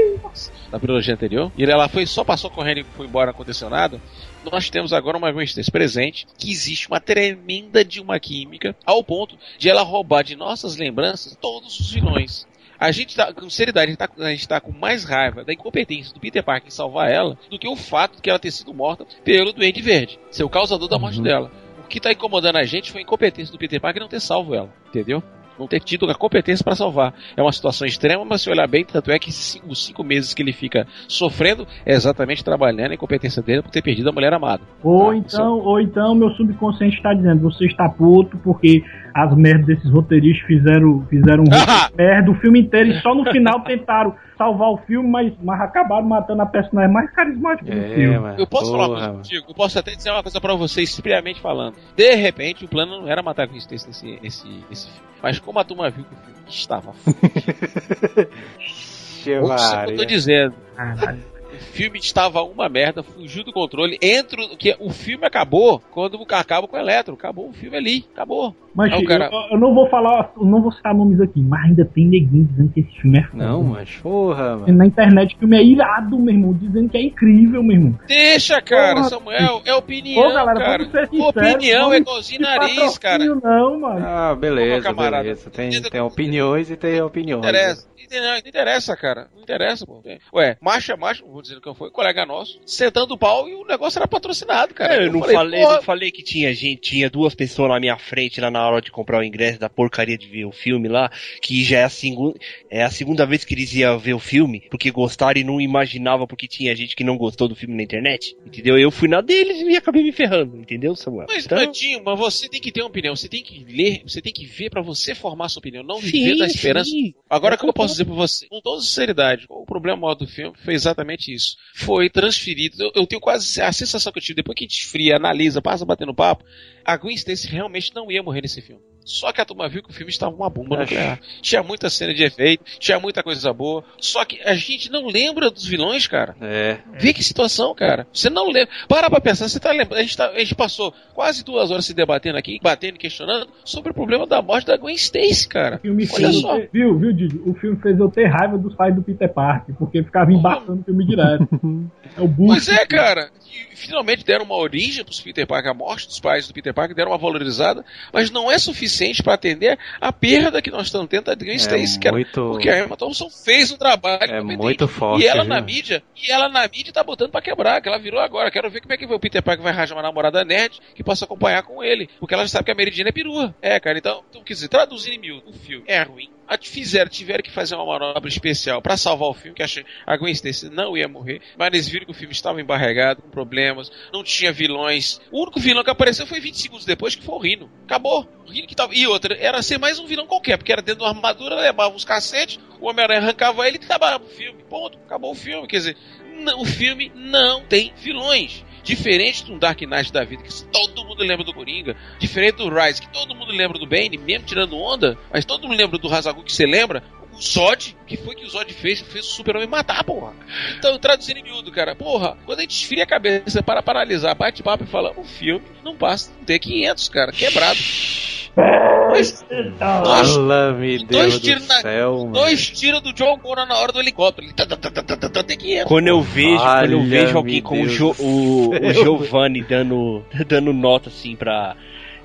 da trilogia anterior, e ela foi só passou correndo e foi embora, nada. Nós temos agora uma Gwen Stacy presente, que existe uma tremenda de uma química, ao ponto de ela roubar de nossas lembranças todos os vilões. A gente tá, com seriedade, a gente, tá, a gente tá com mais raiva da incompetência do Peter Parker em salvar ela do que o fato de ela ter sido morta pelo Duende Verde, ser o causador da morte dela. O que tá incomodando a gente foi a incompetência do Peter Parker não ter salvo ela, entendeu? Não ter tido a competência para salvar. É uma situação extrema, mas se olhar bem, tanto é que cinco, os cinco meses que ele fica sofrendo é exatamente trabalhando a incompetência dele por ter perdido a mulher amada. Ou Tá, então, ou então meu subconsciente está dizendo, você está puto porque as merdas desses roteiristas fizeram, fizeram um merda o filme inteiro e só no final tentaram salvar o filme, mas, mas acabaram matando a personagem mais carismática do É, filme. mano. Eu posso falar uma Porra, coisa? Eu posso até dizer uma coisa pra vocês, friamente falando. De repente, o plano não era matar a Gwen Stacy nesse, nesse, nesse filme. Mas como a turma viu que o filme estava que eu tô dizendo. Caralho. O filme estava uma merda, fugiu do controle. Entre o que o filme acabou quando acaba com o Eletro. Acabou o filme ali, acabou. Mas Aí o eu, cara- eu não vou falar, eu não vou citar nomes aqui, mas ainda tem neguinho dizendo que esse filme é foda. Não, mas porra, mano. Na internet o filme é irado, meu irmão, dizendo que é incrível, meu irmão. Deixa, cara, Porra, Samuel, é opinião, Ô, galera, cara. ser sinceros. opinião é igualzinho nariz, cara. Não, mano. Ah, beleza, Ô, camarada, beleza. Tem, tem opiniões e tem opiniões. interessa, não interessa, não interessa, cara. Não interessa, pô. Ué, macho é macho, vou dizer que foi, colega nosso, sentando o pau e o negócio era patrocinado, cara. É, eu, não falei, não falei que tinha gente, tinha duas pessoas na minha frente lá na hora de comprar o ingresso da porcaria de ver o filme lá, que já é a, segunda é a segunda vez que eles iam ver o filme, porque gostaram e não imaginavam porque tinha gente que não gostou do filme na internet, entendeu? Eu fui na deles e acabei me ferrando, entendeu, Samuel? Mas, então... Tadinho, mas você tem que ter uma opinião, você tem que ler, você tem que ver para você formar sua opinião, não viver da esperança. Sim. Agora, o que eu posso dizer pra você, com toda sinceridade, o problema maior do filme foi exatamente isso. Foi transferido, eu, eu tenho quase a sensação que eu tive, depois que a gente esfria, analisa, passa batendo papo, a Gwen Stacy realmente não ia morrer nesse filme. Só que a turma viu que o filme estava uma bomba nuclear. Tinha muita cena de efeito, tinha muita coisa boa. Só que a gente não lembra dos vilões, cara. É. Vê que situação, cara. Você não lembra. Para pra pensar, você tá lembrando. A gente, tá, a gente passou quase duas horas se debatendo aqui, batendo e questionando sobre o problema da morte da Gwen Stacy, cara. O filme Olha fez só. Viu, viu, Didi? O filme fez eu ter raiva dos pais do Peter Parker, porque ficava embaçando o filme direto. é o Pois é, cara. E, finalmente deram uma origem pros Peter Parker, a morte dos pais do Peter Parker, deram uma valorizada, mas não é suficiente para atender a perda que nós estamos tendo da Gwen Stacy, é muito... porque a Emma Thompson fez um trabalho é muito forte. E ela viu? na mídia, e ela na mídia tá botando para quebrar, que ela virou agora. Quero ver como é que o Peter Parker vai arranjar uma namorada nerd que possa acompanhar com ele, porque ela já sabe que a Meridiana é perua. É, cara, então, então quer dizer, traduzindo em miúdo, o filme é ruim, fizeram, tiveram que fazer uma manobra especial para salvar o filme, que a Gwen Stacy não ia morrer, mas eles viram que o filme estava embarregado, com problemas, não tinha vilões. O único vilão que apareceu foi 20 segundos depois, que foi o Rino. Acabou. O Rino que tava... E outra, era ser mais um vilão qualquer, porque era dentro de uma armadura, levava uns cacetes, o Homem-Aranha arrancava ele e tava o filme. Ponto. Acabou o filme. Quer dizer, o filme não tem vilões. Diferente do Dark Knight da vida, que todo mundo lembra do Coringa. Diferente do Rise, que todo mundo lembra do Bane, mesmo tirando onda. Mas todo mundo lembra do Hazagul, que você lembra. O Zod, que foi que o Zod fez? Fez o super-homem matar, porra. Então, traduzindo em miúdo, cara, porra, quando a gente esfria a cabeça para paralisar, bate papo e fala, o filme não passa de ter 500, cara, quebrado. Dois, dois, dois tiros na, céu, dois tiros do John Connor na hora do helicóptero. Quando eu vejo, quando eu vejo alguém como o, jo, o, o Giovanni dando, dando nota assim pra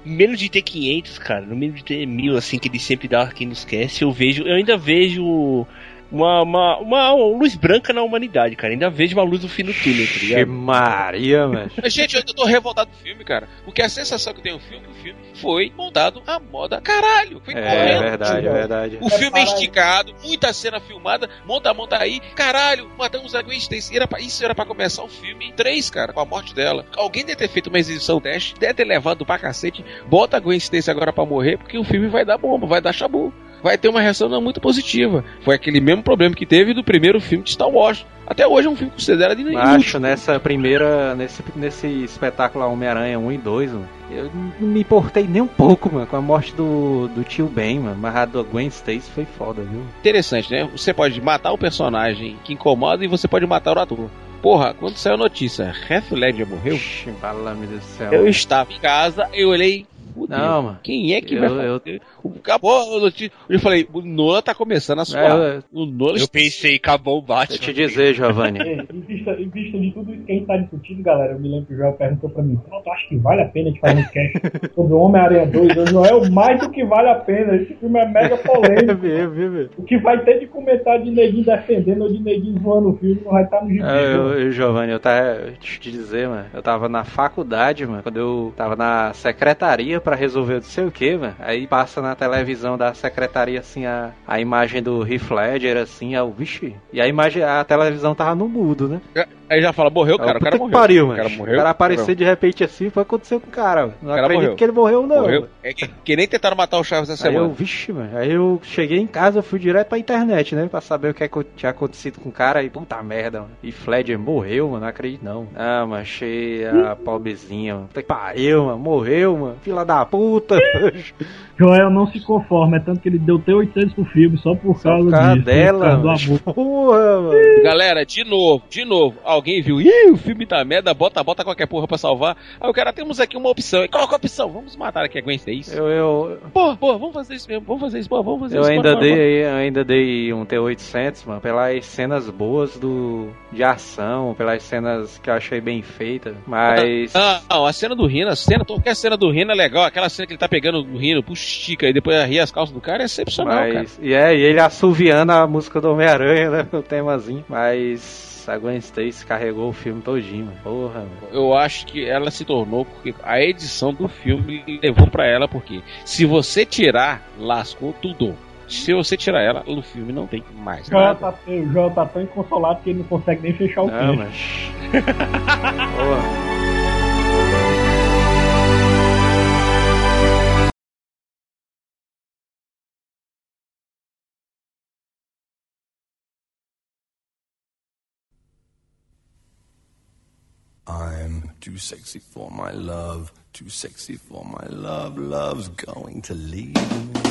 menos de ter 500, cara, no mínimo de ter mil, assim, que ele sempre dá quem nos esquece, eu vejo, eu ainda vejo uma, uma, uma, luz branca na humanidade, cara. Ainda vejo uma luz no fim do túnel, tá ligado? Maria, mano. Gente, eu tô revoltado do filme, cara. Porque a sensação que tem o filme, o filme foi montado a moda caralho. Foi é, correndo. É verdade, é verdade. O filme é esticado, muita cena filmada, monta, monta aí. Caralho, matamos a Gwen Stacy. Era pra, isso era pra começar o filme em três, cara, com a morte dela. Alguém deve ter feito uma exibição teste, deve ter levado pra cacete. Bota a Gwen Stacy agora pra morrer, porque o filme vai dar bomba, vai dar chabu vai ter uma reação não muito positiva. Foi aquele mesmo problema que teve do primeiro filme de Star Wars. Até hoje é um filme considerado inútil. Acho, nessa primeira, nesse, nesse espetáculo Homem-Aranha 1 e 2, mano, eu não me importei nem um pouco, mano, com a morte do, do tio Ben, mano. Mas a Gwen Stacy foi foda, viu? Interessante, né? Você pode matar o personagem que incomoda e você pode matar o ator. Porra, quando saiu a notícia, Heath Ledger morreu? Ixi, do céu. Eu estava em casa, eu olhei, Fudeu. Não, mano. Quem é que eu, vai fazer? Eu... Acabou Eu falei, o Nola tá começando a suar. É, o Nola eu pensei, acabou o Batman. Eu te dizer, Giovanni. em, vista, em vista de tudo isso que a gente tá discutindo, galera, eu me lembro que o Joel perguntou pra mim, pronto, acho que vale a pena a gente fazer um cast sobre o Homem-Aranha 2. Eu, Joel, mais do que vale a pena. Esse filme é mega polêmico. o que vai ter de comentário de neguinho defendendo ou de neguinho zoando o filme não vai estar tá no gibi. É, eu, eu, Giovanni, eu tava, te dizer, mano, eu tava na faculdade, mano, quando eu tava na secretaria pra resolver não sei o que, mano. Aí passa na televisão da secretaria, assim, a, a imagem do Heath Ledger, assim, é o vixe. E a imagem, a televisão tava no mudo, né? É, aí já fala, morreu, cara, o cara morreu. Pariu, mano. O cara morreu. O cara aparecer de repente assim, foi acontecer com o cara, mano. Não cara acredito morreu. que ele morreu, não. Morreu. É que, que, nem tentaram matar o Chaves essa aí semana. Eu, vixe, mano. Aí eu cheguei em casa, fui direto pra internet, né? Pra saber o que, é que tinha acontecido com o cara. E puta merda, mano. E Fledger morreu, mano. Não acredito, não. Ah, mano, achei a pobrezinha, mano. Puta que pariu, mano. Morreu, mano. Fila da puta. Joel não se conforma, é tanto que ele deu até 800 pro filme só por só causa, causa disso, dela. Por causa porra, mano. Galera, de novo, de novo, alguém viu, ih, o filme tá merda, bota, bota qualquer porra pra salvar. Aí o cara, temos aqui uma opção. E qual é a opção? Vamos matar aqui a Gwen Stacy. Eu, eu... Pô, pô, vamos fazer isso mesmo, vamos fazer isso, pô, vamos fazer eu isso. Ainda pô, dei, eu ainda dei um T800, mano, pelas cenas boas do, de ação, pelas cenas que eu achei bem feitas, mas... Ah, não, a cena do Rino, a cena, qualquer cena do Rino é legal, aquela cena que ele tá pegando o Rino, puxa, estica, e depois ria as calças do cara é excepcional, mas, cara. E é, e ele assoviando a música do Homem-Aranha, né, o temazinho, mas Essa Gwen Stacy carregou o filme todinho, mano. Porra, mano. Eu acho que ela se tornou porque a edição do filme levou pra ela, porque se você tirar, lascou tudo. Se você tirar ela, no filme não tem mais O Joel tá, o Joel tá tão inconsolado que ele não consegue nem fechar o Não, queixo. mas. Porra. Too sexy for my love, too sexy for my love. Love's going to leave me.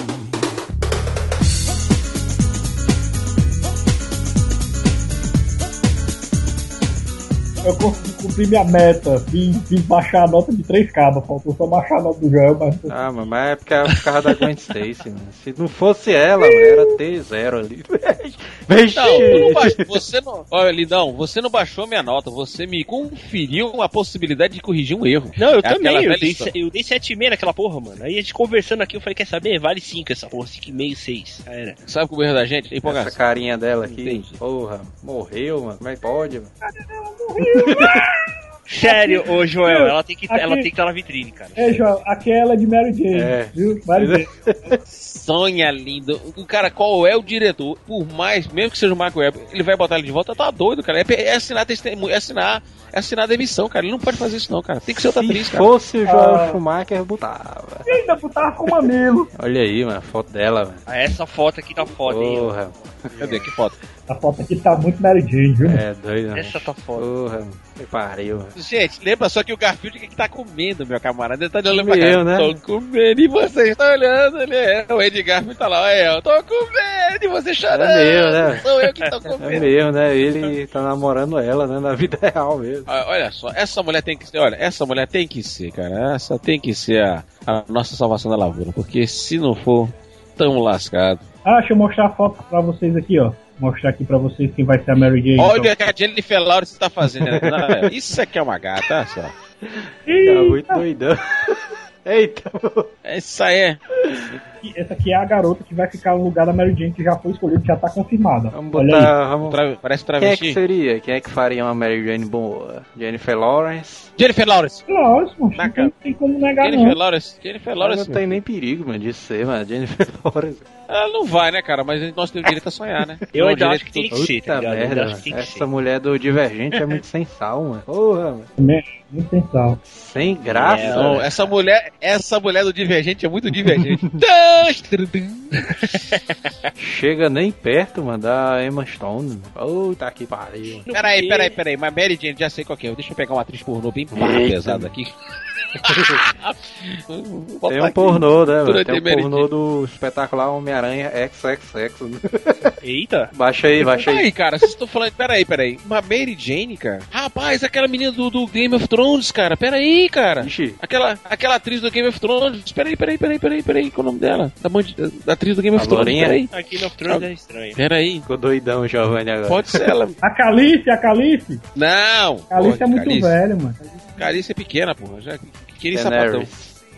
Eu consegui cumprir minha meta. Fiz, fiz baixar a nota de 3K. Faltou só baixar a nota do Joel, mas. Ah, mas é porque é por causa da Gwen Stacy, mano. Se não fosse ela, era T0 ali. Vixe. Não, baixou, você não. Olha, Lidão, você não baixou minha nota, você me conferiu a possibilidade de corrigir um erro. Não, eu É também, eu dei, se- eu dei 7,5 naquela porra, mano. Aí a gente conversando aqui, eu falei, quer saber? Vale 5 essa porra, 5,5, 6. Já era. Sabe qual é o erro da gente? Essa carinha dela aqui, Entendi. porra, morreu, mano. Como é que pode, mano? Sério, ô Joel, ela tem que Aqui- ela tem que estar na vitrine, cara. É, Joel, aquela é de Mary Jane. É. Viu? Mary Jane. Sonha lindo. O cara, qual é o diretor? Por mais, mesmo que seja o Mark Webber, ele vai botar ele de volta, tá doido, cara. É, é assinar testemunho, é assinar, é assinar a demissão, cara. Ele não pode fazer isso, não, cara. Tem que ser outra atriz, Se cara. fosse o Joel Ah. Schumacher, botava. E ainda botava com mamilo. Olha aí, mano, a foto dela, mano. Ah, Essa foto aqui tá foda, hein? Porra, Cadê? Que foto? A foto aqui tá muito Mary Jane, viu? é doido, mano. Essa tá foda. Porra. Que pariu, mano. Gente, lembra só que o Garfield que tá comendo, meu camarada. Ele tá olhando pra cá. né? Tô comendo e você está olhando. Ele é. O Ed Garfield tá lá, olha, eu tô comendo e você chorando. É meu, né? Sou eu que tô É comendo. mesmo, né? Ele tá namorando ela, né? Na vida real mesmo. Ah, Olha só, essa mulher tem que ser, olha, essa mulher tem que ser, cara. Essa tem que ser a, a nossa salvação da lavoura. Porque se não for, tamo lascado. Ah, deixa eu mostrar a foto pra vocês aqui, ó. Mostrar aqui pra vocês quem vai ser a Mary Jane. Olha então. o que a Jennifer Lawrence tá fazendo. né? Não, Isso aqui é uma gata, olha só. Tá muito doidão. Eita, Isso aí é. Essa aqui é a garota que vai ficar no lugar da Mary Jane, que já foi escolhida, já tá confirmada. vamos Olha aí. botar. Vamos... Tra- Parece Quem é travesti. que seria? Quem é que faria uma Mary Jane boa? Jennifer Lawrence? Jennifer Lawrence. Lógico, mano, Na não cara. tem, tem como negar Jennifer não. Lawrence. Jennifer Ela Lawrence. não tem nem perigo, mano, de ser, mano. Jennifer Lawrence. Ela não vai, né, cara? Mas nós temos direito a sonhar, né? Eu Não, ainda acho que tem que ser, Puta tá merda, mano. que que Essa mulher do Divergente é muito sem sal, mano. Porra, mano. Muito sensual. Sem graça. É, essa mulher, essa mulher do Divergente é muito divergente. Chega nem perto, mano, da Emma Stone. Puta que pariu. peraí, peraí, peraí. Mas Mary Jane, já sei qual que é. Deixa eu pegar uma atriz pornô bem pesada aqui. Tem um pornô, né, mano? Durante Tem um pornô do espetacular Homem-Aranha XXX. Eita! Baixa aí, baixa aí. Peraí, cara, vocês estão falando. Peraí, peraí. Uma Mary Jane, cara? Rapaz, aquela menina do, do Game of Thrones, cara. Peraí, cara. Ixi, Aquela, aquela atriz do Game of Thrones. Peraí, peraí, peraí, peraí, peraí. Qual é o nome dela? Da, band- da atriz do Game of A Thrones. lourinha? Peraí. Aqui no Thrones é estranho. Peraí. ficou doidão Giovanni agora. Pode ser ela. A Calice, a Calice. Não. Calice é muito Calice. velha, mano. Calice é pequena, porra. Já queria sapatão.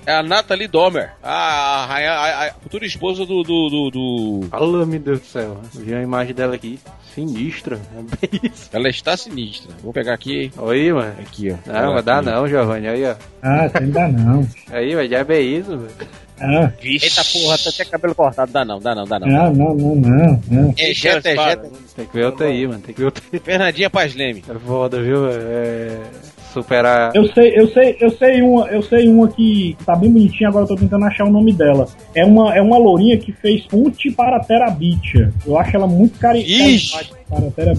É a Natalie Domer. A, a, a- a futura esposa do. do, do, do- Fala, meu Deus do céu. Vi a imagem dela aqui. Sinistra. É bem isso. Ela está sinistra. Vou pegar aqui. Oi, mano. Aqui, ó. Não, vai dar não, Giovanni. Aí, ó. Ah, você ainda não. Aí, vai já é isso, velho. Ah, Vixe. Eita porra, tá até cabelo cortado. Dá não, dá não, dá não. não, não, não, não. não. Ejeta, ejeta. Tem que ver outra aí, mano. Tem que ver outra aí. Fernandinha Paz Leme. É foda, viu? É... Superar. Eu sei, eu sei, eu sei uma, eu sei uma que tá bem bonitinha, agora eu tô tentando achar o nome dela. É uma, é uma lourinha que fez Ponte para Terabitia. Eu acho ela muito carismática.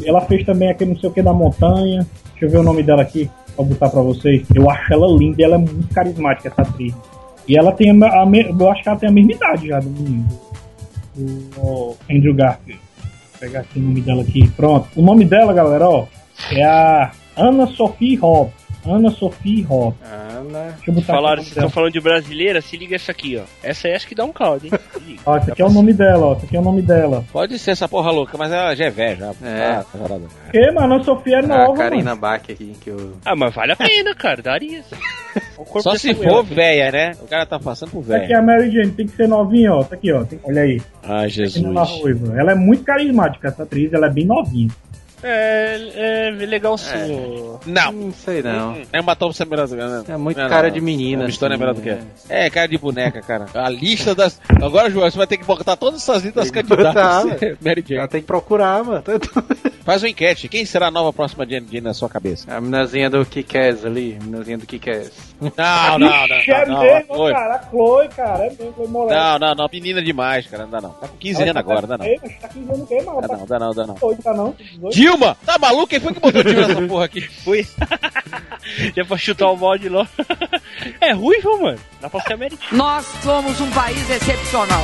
Ela fez também aquele não sei o que da montanha. Deixa eu ver o nome dela aqui, pra botar pra vocês. Eu acho ela linda e ela é muito carismática, essa atriz. E ela tem a, a me- eu acho que ela tem a mesma idade já do menino. Andrew Garfield. Vou pegar aqui o nome dela aqui. Pronto. O nome dela, galera, ó, é a Ana Sophie Hobbs. Ana Sophie Hobbs. Ana. Deixa eu botar Falaram, vocês estão falando de brasileira, se liga essa aqui, ó. Essa aí acho que dá um caldo, hein? Se liga. dela. Ó, esse aqui é o nome dela, ó. Esse aqui é o nome dela. Pode ser essa porra louca, mas ela já é velha, já. É. Tá, tá parada. Que, mano? A Sofia é A nova, Karina mano. Bach aqui, que eu. Ah, mas vale a pena, cara, daria. O corpo Só se for velha, né? O cara tá passando por Essa aqui é velha. a Mary Jane. Tem que ser novinha, ó. Tá aqui, ó. Olha aí. Ai, Menina Jesus. Ela é muito carismática, essa atriz. Ela é bem novinha. É, é legal sim. Não. Não sei não. É uma Tom ser melhor do que né? É muito Não, cara não. de menina. Uma história é assim, melhor do que é. é. É, cara de boneca, cara. A lista das. Agora, João, você vai ter que botar todas essas listas Tem que botar, candidatas. velho. Mary Ela Jane. tem que procurar, mano. Faz uma enquete. Quem será a nova próxima Jane Jane na sua cabeça? A minazinha do Kikaz ali. A minazinha do Kikaz. Não, não, não. Ixi, é não, não, mesmo, Oi. cara. A Chloe, cara. É mesmo, foi moleque. Não, não, não. Menina demais, cara. Não dá não. Tá com 15 anos agora, dá não. Tá 15 anos o quê, mano? Dá não, dá não, dá não. Tá doido, tá não? 18? Dilma! Tá maluco? Quem foi que botou Dilma nessa porra aqui? Fui. Já pra chutar o balde logo. É ruivo, mano. Dá pra ser americano. Nós somos um país excepcional.